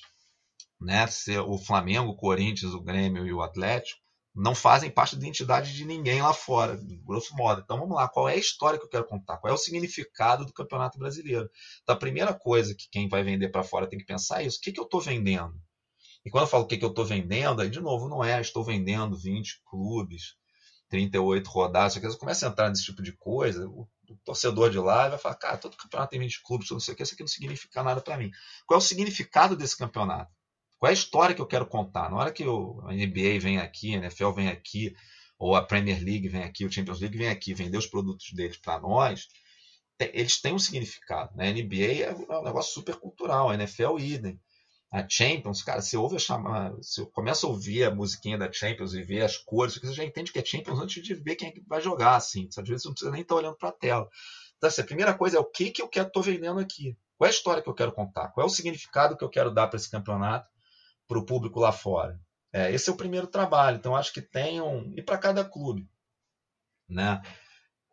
Né? O Flamengo, o Corinthians, o Grêmio e o Atlético não fazem parte da identidade de ninguém lá fora, grosso modo. Então vamos lá, qual é a história que eu quero contar? Qual é o significado do Campeonato Brasileiro? Então a primeira coisa que quem vai vender para fora tem que pensar é isso: o que, que eu estou vendendo? E quando eu falo o que, que eu estou vendendo, aí de novo não é estou vendendo 20 clubes, 38 rodadas, você começa a entrar nesse tipo de coisa, o, torcedor de lá vai falar, cara, todo campeonato tem 20 clubes, não sei o que, isso aqui não significa nada para mim. Qual é o significado desse campeonato? Qual é a história que eu quero contar? Na hora que o, NBA vem aqui, a NFL vem aqui, ou a Premier League vem aqui, o Champions League vem aqui, vender os produtos deles para nós, eles têm um significado. Né? A NBA é um negócio super cultural, a NFL idem a Champions, cara, você ouve a chamar, você começa a ouvir a musiquinha da Champions e ver as cores, você já entende que é Champions antes de ver quem é que vai jogar, assim. Às vezes você não precisa nem estar olhando para a tela. Então, assim, a primeira coisa é o que, que eu quero, tô vendendo aqui. Qual é a história que eu quero contar? Qual é o significado que eu quero dar para esse campeonato, para o público lá fora? É, esse é o primeiro trabalho. Então, acho que tem um. E para cada clube. Né?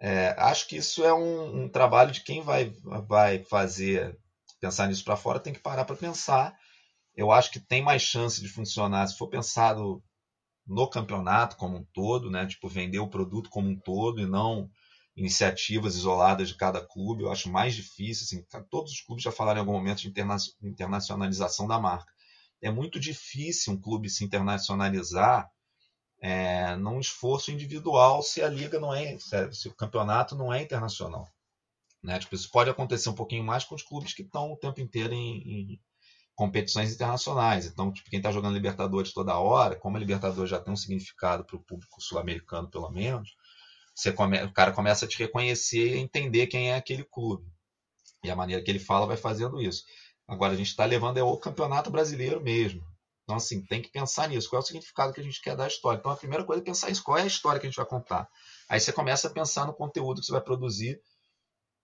É, acho que isso é um, um trabalho de quem vai, vai fazer, pensar nisso para fora, tem que parar para pensar eu acho que tem mais chance de funcionar se for pensado no campeonato como um todo, né? Tipo, vender o produto como um todo e não iniciativas isoladas de cada clube. Eu acho mais difícil, assim, todos os clubes já falaram em algum momento de interna internacionalização da marca. É muito difícil um clube se internacionalizar é, num esforço individual se a liga não é, se o campeonato não é internacional. Né? Tipo, isso pode acontecer um pouquinho mais com os clubes que estão o tempo inteiro em, em competições internacionais. Então, tipo, quem está jogando Libertadores toda hora, como a Libertadores já tem um significado para o público sul-americano, pelo menos, você come... o cara começa a te reconhecer e entender quem é aquele clube. E a maneira que ele fala vai fazendo isso. Agora, a gente está levando é o campeonato brasileiro mesmo. Então, assim, tem que pensar nisso. Qual é o significado que a gente quer dar à história? Então, a primeira coisa é pensar isso. Qual é a história que a gente vai contar? Aí você começa a pensar no conteúdo que você vai produzir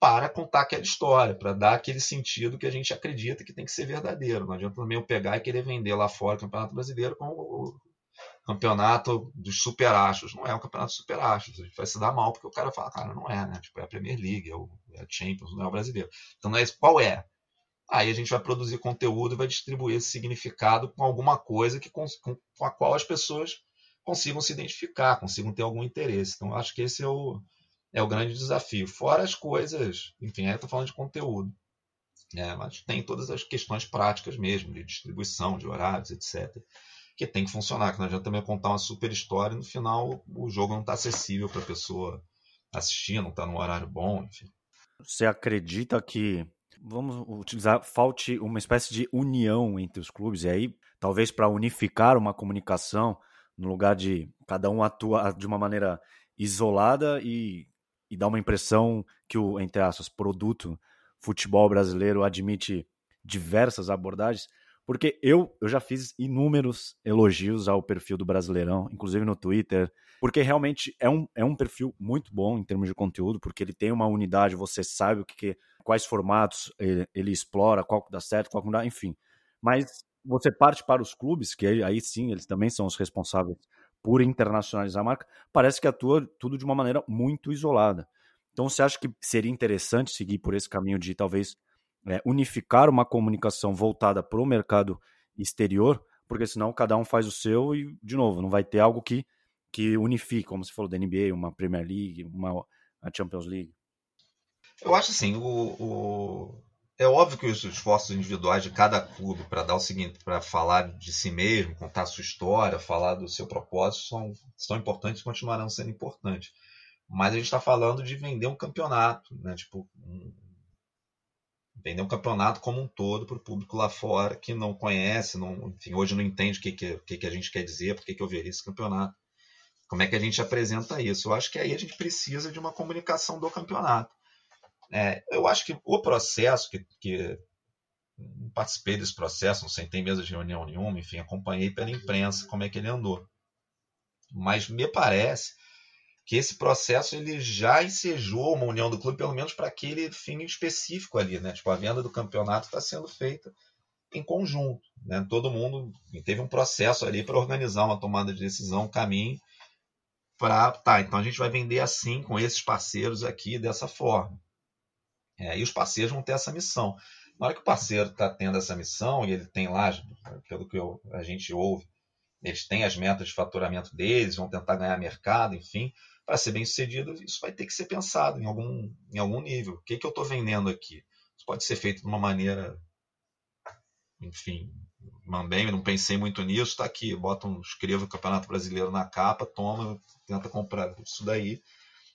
para contar aquela história, para dar aquele sentido que a gente acredita que tem que ser verdadeiro. Não adianta também eu pegar e querer vender lá fora o Campeonato Brasileiro como campeonato dos super astros. Não é um campeonato de super astros. A gente vai se dar mal porque o cara fala, cara, não é, né? Tipo, é a Premier League, é, o, é a Champions, não é o brasileiro. Então não é esse. Qual é? Aí a gente vai produzir conteúdo e vai distribuir esse significado com alguma coisa que, com, com a qual as pessoas consigam se identificar, consigam ter algum interesse. Então acho que esse é o, é o grande desafio. Fora as coisas, enfim, aí eu estou falando de conteúdo. É, mas tem todas as questões práticas mesmo, de distribuição, de horários, etc que tem que funcionar, que não adianta também contar uma super história e no final o jogo não está acessível para a pessoa assistir, não está no horário bom, enfim. Você acredita que, vamos utilizar, falte uma espécie de união entre os clubes, e aí talvez para unificar uma comunicação, no lugar de cada um atuar de uma maneira isolada e, e dar uma impressão que o, entre aspas, produto futebol brasileiro admite diversas abordagens, porque eu, eu já fiz inúmeros elogios ao perfil do Brasileirão, inclusive no Twitter, porque realmente é um, é um perfil muito bom em termos de conteúdo, porque ele tem uma unidade, você sabe o que, que quais formatos ele, ele, explora, qual que dá certo, qual que não dá, enfim. Mas você parte para os clubes, que aí sim, eles também são os responsáveis por internacionalizar a marca, parece que atua tudo de uma maneira muito isolada. Então você acha que seria interessante seguir por esse caminho de talvez é, unificar uma comunicação voltada para o mercado exterior, porque senão cada um faz o seu e, de novo, não vai ter algo que, que unifique, como você falou da NBA, uma Premier League, uma a Champions League. Eu acho assim, o, o... é óbvio que os esforços individuais de cada clube para dar o seguinte, para falar de si mesmo, contar a sua história, falar do seu propósito, são, são importantes e continuarão sendo importantes. Mas a gente está falando de vender um campeonato, né? Tipo, um, vender um campeonato como um todo para o público lá fora que não conhece, não, enfim, hoje não entende o que, que, que, que a gente quer dizer, por que, que eu veria esse campeonato. Como é que a gente apresenta isso? Eu acho que aí a gente precisa de uma comunicação do campeonato. É, eu acho que o processo, que, que participei desse processo, não sentei mesa de reunião nenhuma, enfim, acompanhei pela imprensa como é que ele andou. Mas me parece que esse processo ele já ensejou uma união do clube, pelo menos para aquele fim específico ali, né? Tipo, a venda do campeonato está sendo feita em conjunto, né? Todo mundo teve um processo ali para organizar uma tomada de decisão, um caminho para, tá, então a gente vai vender assim com esses parceiros aqui dessa forma. É, e os parceiros vão ter essa missão. Na hora que o parceiro está tendo essa missão e ele tem lá, pelo que eu, a gente ouve, eles têm as metas de faturamento deles, vão tentar ganhar mercado, enfim para ser bem sucedido, isso vai ter que ser pensado em algum, em algum nível. O que, que eu estou vendendo aqui? Isso pode ser feito de uma maneira, enfim, mambem, não pensei muito nisso, está aqui, bota um, escreva o Campeonato Brasileiro na capa, toma, tenta comprar isso daí.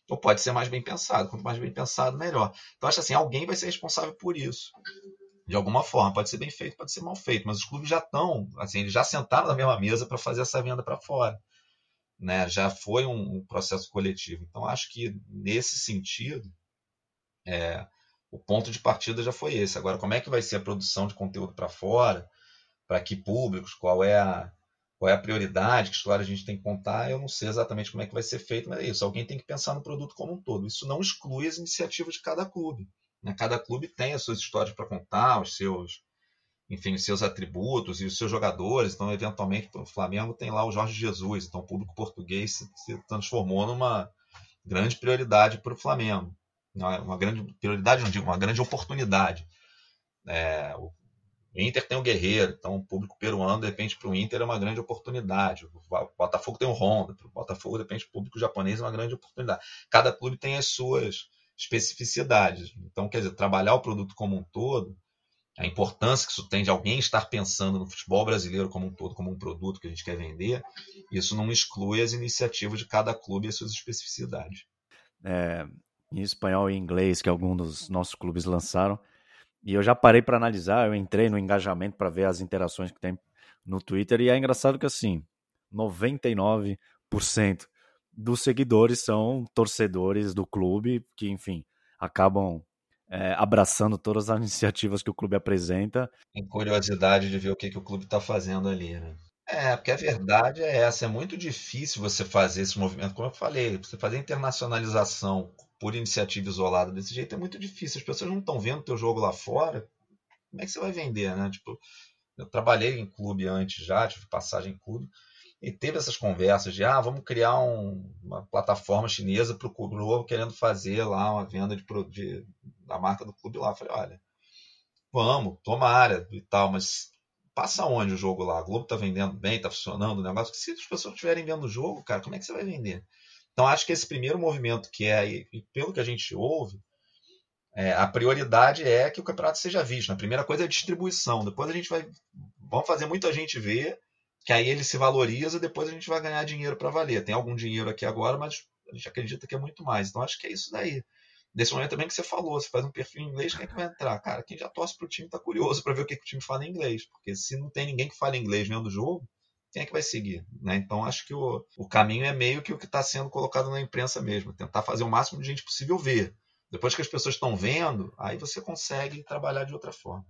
Ou pode ser mais bem pensado, quanto mais bem pensado, melhor. Então, acho assim, alguém vai ser responsável por isso. De alguma forma, pode ser bem feito, pode ser mal feito, mas os clubes já estão, assim, eles já sentaram na mesma mesa para fazer essa venda para fora né, já foi um, um, processo coletivo. Então, acho que nesse sentido, é, o ponto de partida já foi esse. Agora, como é que vai ser a produção de conteúdo para fora? Para que públicos? Qual é a qual é a prioridade? Que história a gente tem que contar? Eu não sei exatamente como é que vai ser feito, mas é isso. Alguém tem que pensar no produto como um todo. Isso não exclui as iniciativas de cada clube. Né? Cada clube tem as suas histórias para contar, os seus enfim, os seus atributos e os seus jogadores. Então, eventualmente, o Flamengo tem lá o Jorge Jesus. Então, o público português se, se transformou numa grande prioridade para o Flamengo. Uma grande prioridade, não digo, uma grande oportunidade. É, Inter tem o Guerreiro, então o público peruano, de repente, para o Inter é uma grande oportunidade. O Botafogo tem o Honda, para o Botafogo, de repente, o público japonês é uma grande oportunidade. Cada clube tem as suas especificidades. Então, quer dizer, trabalhar o produto como um todo a importância que isso tem de alguém estar pensando no futebol brasileiro como um todo, como um produto que a gente quer vender, isso não exclui as iniciativas de cada clube e as suas especificidades. É, em espanhol e inglês que alguns dos nossos clubes lançaram, e eu já parei para analisar, eu entrei no engajamento para ver as interações que tem no Twitter, e é engraçado que assim, 99% dos seguidores são torcedores do clube, que enfim, acabam é, abraçando todas as iniciativas que o clube apresenta. Tem curiosidade de ver o que, que o clube está fazendo ali, né? É, porque a verdade é essa, é muito difícil você fazer esse movimento, como eu falei, você fazer internacionalização por iniciativa isolada desse jeito é muito difícil. As pessoas não estão vendo teu jogo lá fora. Como é que você vai vender, né? Tipo, eu trabalhei em clube antes já, tive passagem em clube. E teve essas conversas de, ah, vamos criar um, uma plataforma chinesa para o clube querendo fazer lá uma venda de, de, da marca do clube lá. Eu falei, olha, vamos, tomara e tal, mas passa onde o jogo lá? A Globo tá vendendo bem, tá funcionando o negócio. Se as pessoas estiverem vendo o jogo, cara, como é que você vai vender? Então acho que esse primeiro movimento que é, pelo que a gente ouve, é, a prioridade é que o campeonato seja visto. A primeira coisa é a distribuição. Depois a gente vai. Vamos fazer muita gente ver, que aí ele se valoriza, depois a gente vai ganhar dinheiro para valer. Tem algum dinheiro aqui agora, mas a gente acredita que é muito mais. Então acho que é isso daí. Nesse momento também que você falou, você faz um perfil em inglês, quem é que vai entrar? Cara, quem já torce pro time está curioso para ver o que, que, o time fala em inglês. Porque se não tem ninguém que fale inglês vendo o jogo, quem é que vai seguir? Né? Então acho que o, o caminho é meio que o que está sendo colocado na imprensa mesmo. Tentar fazer o máximo de gente possível ver. Depois que as pessoas estão vendo, aí você consegue trabalhar de outra forma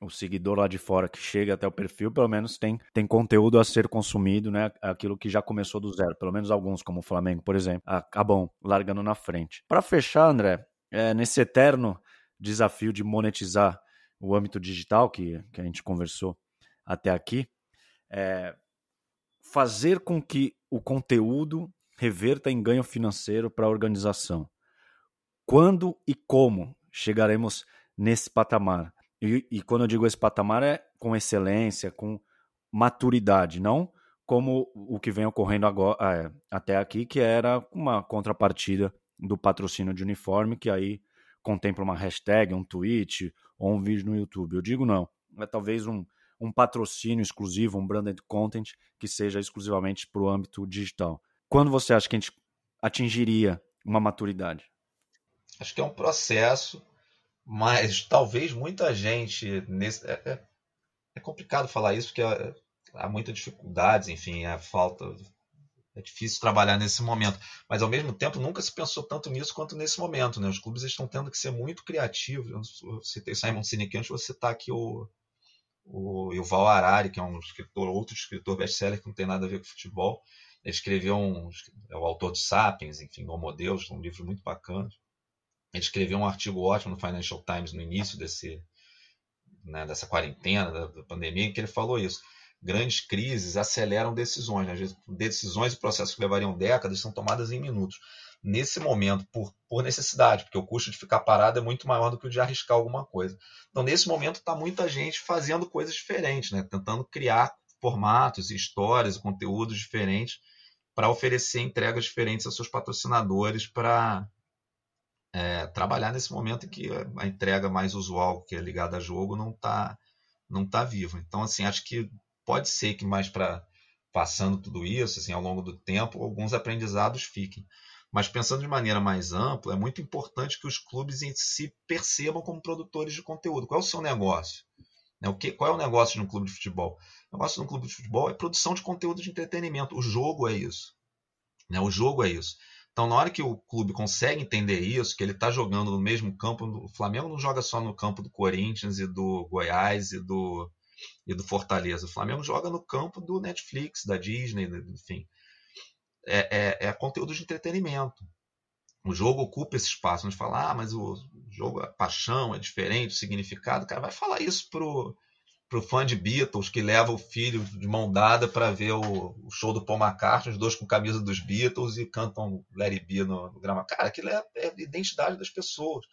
o seguidor lá de fora que chega até o perfil, pelo menos tem, tem conteúdo a ser consumido, né? Aquilo que já começou do zero. Pelo menos alguns, como o Flamengo, por exemplo, acabam largando na frente. Para fechar, André, é, nesse eterno desafio de monetizar o âmbito digital que, que a gente conversou até aqui, é, fazer com que o conteúdo reverta em ganho financeiro para a organização. Quando e como chegaremos nesse patamar? E, e quando eu digo esse patamar é com excelência, com maturidade, não como o que vem ocorrendo agora, é, até aqui, que era uma contrapartida do patrocínio de uniforme, que aí contempla uma hashtag, um tweet ou um vídeo no YouTube. Eu digo não, é talvez um, um patrocínio exclusivo, um branded content que seja exclusivamente para o âmbito digital. Quando você acha que a gente atingiria uma maturidade? Acho que é um processo mas talvez muita gente. Nesse, é, é, é complicado falar isso, porque há, há muitas dificuldades, enfim, a falta. É difícil trabalhar nesse momento. Mas, ao mesmo tempo, nunca se pensou tanto nisso quanto nesse momento. Né? Os clubes estão tendo que ser muito criativos. Eu citei Simon Sinek antes, você está aqui o, o Yuval Harari, que é um escritor, outro escritor best-seller que não tem nada a ver com futebol. Ele escreveu um. É o autor de Sapiens, enfim, Homo Deus, um livro muito bacana. Ele escreveu um artigo ótimo no Financial Times no início desse, né, dessa quarentena, da, da, pandemia, em que ele falou isso. Grandes crises aceleram decisões. Né? Decisões e processos que levariam décadas são tomadas em minutos. Nesse momento, por, por necessidade, porque o custo de ficar parado é muito maior do que o de arriscar alguma coisa. Então, nesse momento, está muita gente fazendo coisas diferentes, né? tentando criar formatos, histórias, conteúdos diferentes para oferecer entregas diferentes aos seus patrocinadores para é, trabalhar nesse momento em que a entrega mais usual, que é ligada a jogo, não está não tá viva. Então, assim, acho que pode ser que mais para passando tudo isso, assim, ao longo do tempo, alguns aprendizados fiquem. Mas pensando de maneira mais ampla, é muito importante que os clubes em si percebam como produtores de conteúdo. Qual é o seu negócio? Né, o que, qual é o negócio de um clube de futebol? O negócio de um clube de futebol é produção de conteúdo de entretenimento. O jogo é isso. Né? O jogo é isso. Então, na hora que o clube consegue entender isso, que ele está jogando no mesmo campo, o Flamengo não joga só no campo do Corinthians e do Goiás e do, e do Fortaleza. O Flamengo joga no campo do Netflix, da Disney, enfim. É, é, é conteúdo de entretenimento. O jogo ocupa esse espaço. Gente fala, ah, mas o jogo, a paixão é diferente, o significado. Cara, vai falar isso pro pro fã de Beatles que leva o filho de mão dada para ver o, o, show do Paul McCartney, os dois com camisa dos Beatles e cantam Larry B no, no grama. Cara, aquilo é, é, a identidade das pessoas.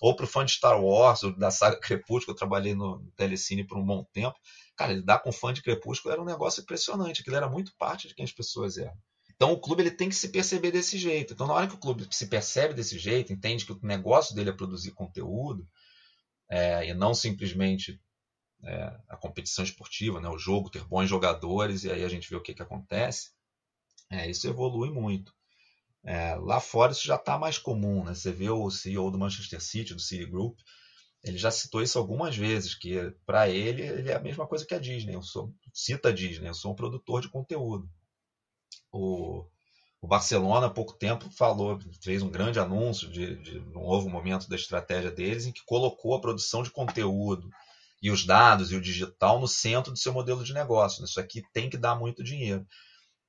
Ou pro fã de Star Wars, ou da saga Crepúsculo, eu trabalhei no, no Telecine por um bom tempo. Cara, lidar com fã de Crepúsculo era um negócio impressionante, aquilo era muito parte de quem as pessoas eram. Então o clube ele tem que se perceber desse jeito. Então na hora que o clube se percebe desse jeito, entende que o negócio dele é produzir conteúdo, é, e não simplesmente é, a competição esportiva, né, o jogo, ter bons jogadores, e aí a gente vê o que, que acontece, é, isso evolui muito. É, lá fora isso já está mais comum, né? Você vê o CEO do Manchester City, do City Group, ele já citou isso algumas vezes, que para ele, ele é a mesma coisa que a Disney. Eu sou, cita a Disney, eu sou um produtor de conteúdo. O, o Barcelona, há pouco tempo, falou, fez um grande anúncio de, de um novo momento da estratégia deles, em que colocou a produção de conteúdo, e os dados e o digital no centro do seu modelo de negócio. Isso aqui tem que dar muito dinheiro.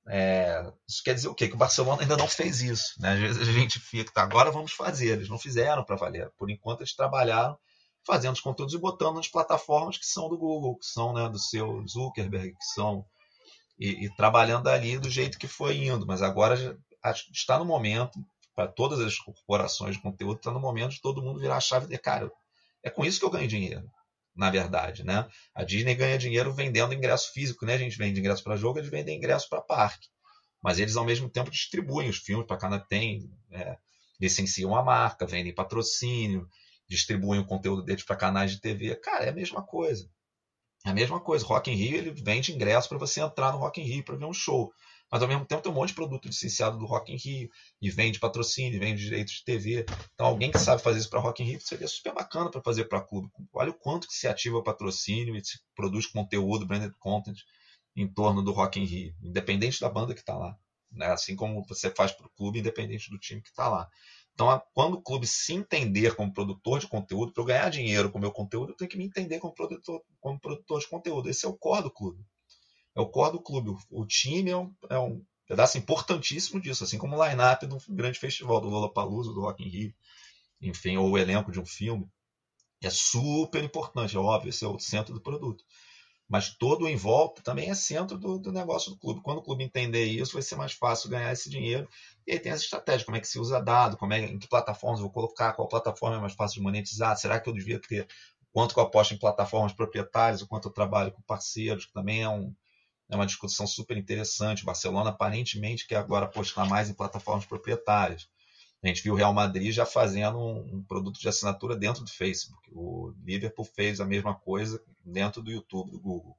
É, isso quer dizer o quê? Que o Barcelona ainda não fez isso. Né? Às vezes a gente fica, tá, agora vamos fazer. Eles não fizeram para valer. Por enquanto eles trabalharam fazendo os conteúdos e botando nas plataformas que são do Google, que são né, do seu Zuckerberg, que são e, e, trabalhando ali do jeito que foi indo. Mas agora já, está no momento, para todas as corporações de conteúdo, está no momento de todo mundo virar a chave de cara. É com isso que eu ganho dinheiro, na verdade. Né? A Disney ganha dinheiro vendendo ingresso físico, né? A gente vende ingresso para jogo, eles vendem ingresso para parque. Mas eles, ao mesmo tempo, distribuem os filmes para cada tem, é, licenciam a marca, vendem patrocínio, distribuem o conteúdo deles para canais de TV. Cara, é a mesma coisa. É a mesma coisa. Rock in Rio ele vende ingresso para você entrar no Rock in Rio para ver um show. Mas ao mesmo tempo tem um monte de produto licenciado do Rock in Rio e vende patrocínio, vende direitos de TV. Então alguém que sabe fazer isso para Rock in Rio seria super bacana para fazer para clube. Olha o quanto que se ativa patrocínio e se produz conteúdo, branded content em torno do Rock in Rio, independente da banda que está lá. Né? Assim como você faz para o clube, independente do time que está lá. Então, quando o clube se entender como produtor de conteúdo, para eu ganhar dinheiro com o meu conteúdo, eu tenho que me entender como produtor, como produtor de conteúdo. Esse é o core do clube. É o core do clube. O time é um, é um pedaço importantíssimo disso, assim como o line-up de um grande festival, do Lollapalooza, do Rock in Rio, enfim, ou o elenco de um filme. É super importante, é óbvio, esse é o centro do produto mas todo em volta também é centro do, do, negócio do clube. Quando o clube entender isso, vai ser mais fácil ganhar esse dinheiro. E aí tem as estratégias, como é que se usa dado, como é, em que plataformas vou colocar, qual plataforma é mais fácil de monetizar, será que eu devia ter, quanto que eu aposto em plataformas proprietárias, o quanto eu trabalho com parceiros, que também é, um, é uma discussão super interessante. Barcelona aparentemente quer agora apostar mais em plataformas proprietárias. A gente viu o Real Madrid já fazendo um, um, produto de assinatura dentro do Facebook. O Liverpool fez a mesma coisa dentro do YouTube, do Google.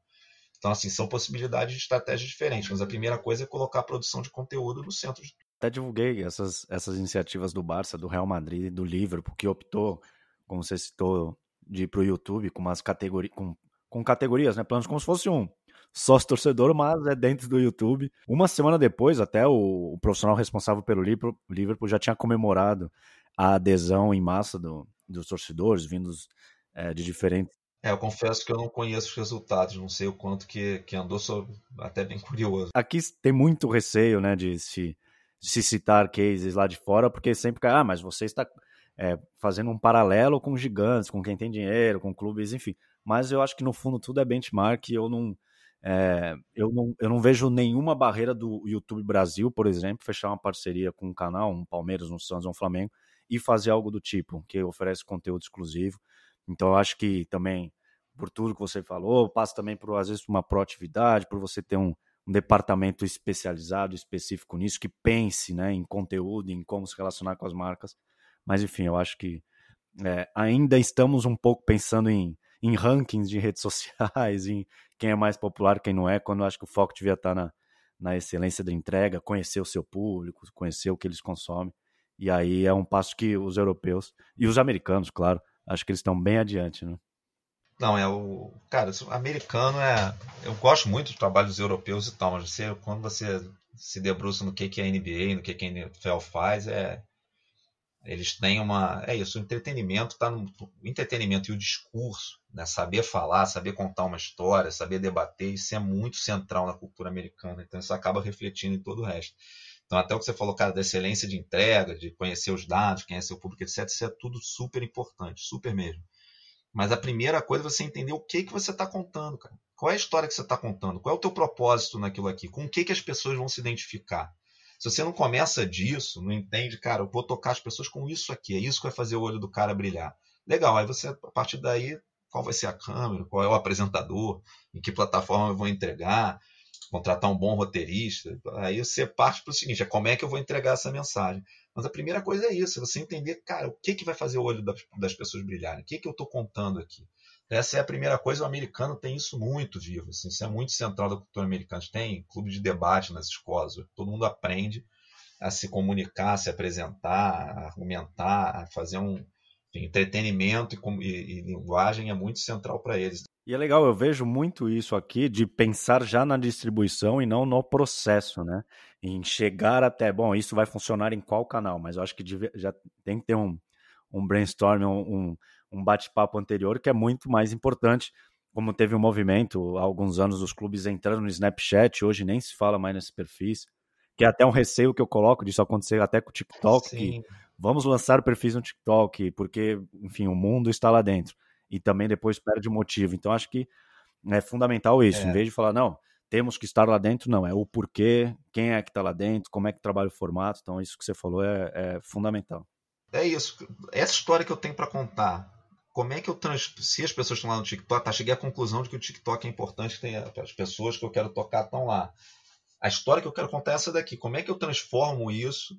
Então, assim, são possibilidades de estratégias diferentes. Mas a primeira coisa é colocar a produção de conteúdo no centro. De... Até divulguei essas, essas iniciativas do Barça, do Real Madrid, do Liverpool, que optou, como você citou, de ir para o YouTube com umas categorias, com, com categorias, né? Planos como se fosse um sócio torcedor, mas é dentro do YouTube. Uma semana depois, até o, o profissional responsável pelo Liverpool já tinha comemorado a adesão em massa do, dos torcedores, vindos é, de diferentes. É, eu confesso que eu não conheço os resultados, não sei o quanto que, que andou, sou até bem curioso. Aqui tem muito receio, né, de se, de se citar cases lá de fora, porque sempre cai, ah, mas você está é, fazendo um paralelo com gigantes, com quem tem dinheiro, com clubes, enfim. Mas eu acho que no fundo tudo é benchmark e eu não, é, eu, não, eu não vejo nenhuma barreira do YouTube Brasil, por exemplo, fechar uma parceria com um canal, um Palmeiras, um Santos, um Flamengo, e fazer algo do tipo, que oferece conteúdo exclusivo. Então, eu acho que também, por tudo que você falou, passa também por, às vezes, uma proatividade, por você ter um, um departamento especializado, específico nisso, que pense né, em conteúdo, em como se relacionar com as marcas. Mas, enfim, eu acho que é, ainda estamos um pouco pensando em em rankings de redes sociais, em quem é mais popular, quem não é, quando eu acho que o foco devia estar na, na excelência da entrega, conhecer o seu público, conhecer o que eles consomem. E aí é um passo que os europeus e os americanos, claro, acho que eles estão bem adiante, né? Não, é o. Cara, o americano é. Eu gosto muito dos trabalhos europeus e tal, mas você, quando você se debruça no que, que é a NBA, no que, que a NFL faz, é, eles têm uma. É isso, o entretenimento está no. O entretenimento e o discurso, né? saber falar, saber contar uma história, saber debater, isso é muito central na cultura americana. Então isso acaba refletindo em todo o resto. Então, até o que você falou, cara, da excelência de entrega, de conhecer os dados, conhecer o público, etc., isso é tudo super importante, super mesmo. Mas a primeira coisa é você entender o que, que você está contando, cara. Qual é a história que você está contando? Qual é o teu propósito naquilo aqui? Com o que, que as pessoas vão se identificar? Se você não começa disso, não entende, cara, eu vou tocar as pessoas com isso aqui, é isso que vai fazer o olho do cara brilhar. Legal, aí você, a partir daí, qual vai ser a câmera, qual é o apresentador, em que plataforma eu vou entregar, contratar um bom roteirista. Aí você parte para o seguinte: é como é que eu vou entregar essa mensagem? Mas a primeira coisa é isso: você entender, cara, o que, que vai fazer o olho das, das pessoas brilharem? O que, que eu estou contando aqui? Essa é a primeira coisa. O americano tem isso muito vivo. Assim, isso é muito central da cultura americana. Tem clube de debate nas escolas. Todo mundo aprende a se comunicar, a se apresentar, a argumentar, a fazer um entretenimento e, e, e linguagem é muito central para eles. E é legal, eu vejo muito isso aqui de pensar já na distribuição e não no processo, né? Em chegar até, bom, isso vai funcionar em qual canal, mas eu acho que já tem que ter um, um brainstorm, um, um bate-papo anterior, que é muito mais importante. Como teve um movimento há alguns anos dos clubes entrando no Snapchat, hoje nem se fala mais nesses perfis, que é até um receio que eu coloco disso acontecer até com o TikTok, Sim. que vamos lançar perfis no TikTok, porque, enfim, o mundo está lá dentro. E também depois perde o motivo. Então, acho que é fundamental isso. É. Em vez de falar, não, temos que estar lá dentro, não, é o porquê, quem é que está lá dentro, como é que trabalha o formato, então isso que você falou é, é fundamental. É isso, essa história que eu tenho para contar, como é que eu trans... se as pessoas estão lá no TikTok, tá, cheguei à conclusão de que o TikTok é importante, tem as pessoas que eu quero tocar estão lá. A história que eu quero contar é essa daqui, como é que eu transformo isso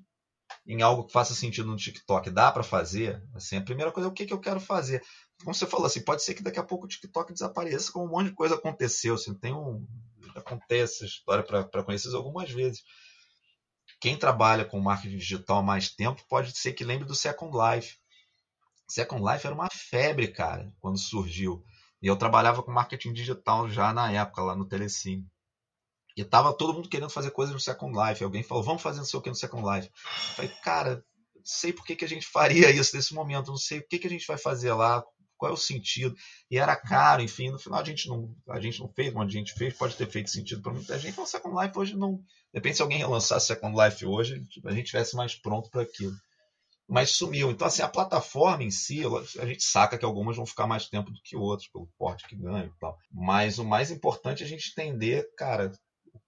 em algo que faça sentido no TikTok? Dá para fazer? Assim, a primeira coisa é o que, que eu quero fazer. Como você falou, assim, pode ser que daqui a pouco o TikTok desapareça, como um monte de coisa aconteceu. Assim, tem um, acontece essa história para conhecer algumas vezes. Quem trabalha com marketing digital há mais tempo pode ser que lembre do Second Life. Second Life era uma febre, cara, quando surgiu. E eu trabalhava com marketing digital já na época, lá no Telecine. E tava todo mundo querendo fazer coisas no Second Life. Alguém falou, vamos fazer não sei o que no Second Life. Eu falei, cara, sei por que, que a gente faria isso nesse momento, não sei o que, que a gente vai fazer lá, qual é o sentido. E era caro, enfim, no final a gente não, a gente não fez, onde a gente fez, pode ter feito sentido para muita gente. Mas o Second Life hoje não. Depende se alguém relançasse Second Life hoje, a gente tivesse mais pronto para aquilo. Mas sumiu. Então, assim, a plataforma em si, a gente saca que algumas vão ficar mais tempo do que outras, pelo porte que ganham e tal. Mas o mais importante é a gente entender, cara,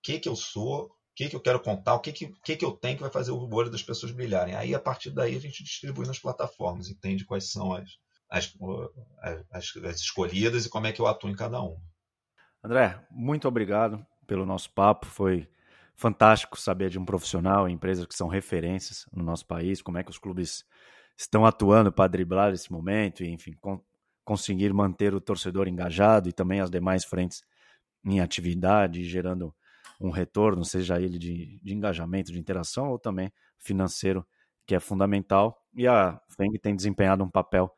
que, que eu sou, o que, que eu quero contar, o que, que, que, que eu tenho que vai fazer o olho das pessoas brilharem. Aí, a partir daí, a gente distribui nas plataformas, entende quais são as, as, as, as escolhidas e como é que eu atuo em cada uma. André, muito obrigado pelo nosso papo. Foi fantástico saber de um profissional, empresas que são referências no nosso país, como é que os clubes estão atuando para driblar esse momento e, enfim, con conseguir manter o torcedor engajado e também as demais frentes em atividade, gerando um retorno, seja ele de, de engajamento, de interação ou também financeiro, que é fundamental. E a FENG tem desempenhado um papel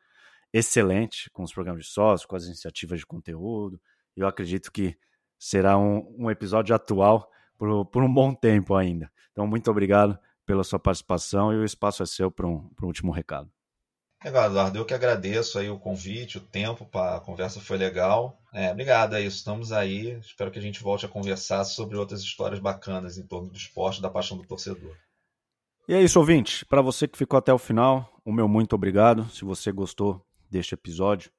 excelente com os programas de sócio, com as iniciativas de conteúdo. Eu acredito que será um, um episódio atual por, por, um bom tempo ainda. Então, muito obrigado pela sua participação e o espaço é seu para um, para um último recado. Eduardo. Eu que agradeço aí o convite, o tempo, a conversa foi legal. É, obrigado, é isso. Estamos aí. Espero que a gente volte a conversar sobre outras histórias bacanas em torno do esporte da paixão do torcedor. E é isso, ouvinte. Para você que ficou até o final, o meu muito obrigado. Se você gostou deste episódio,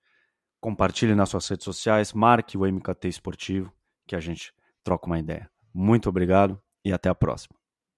compartilhe nas suas redes sociais, marque o MKT Esportivo, que a gente troca uma ideia. Muito obrigado e até a próxima.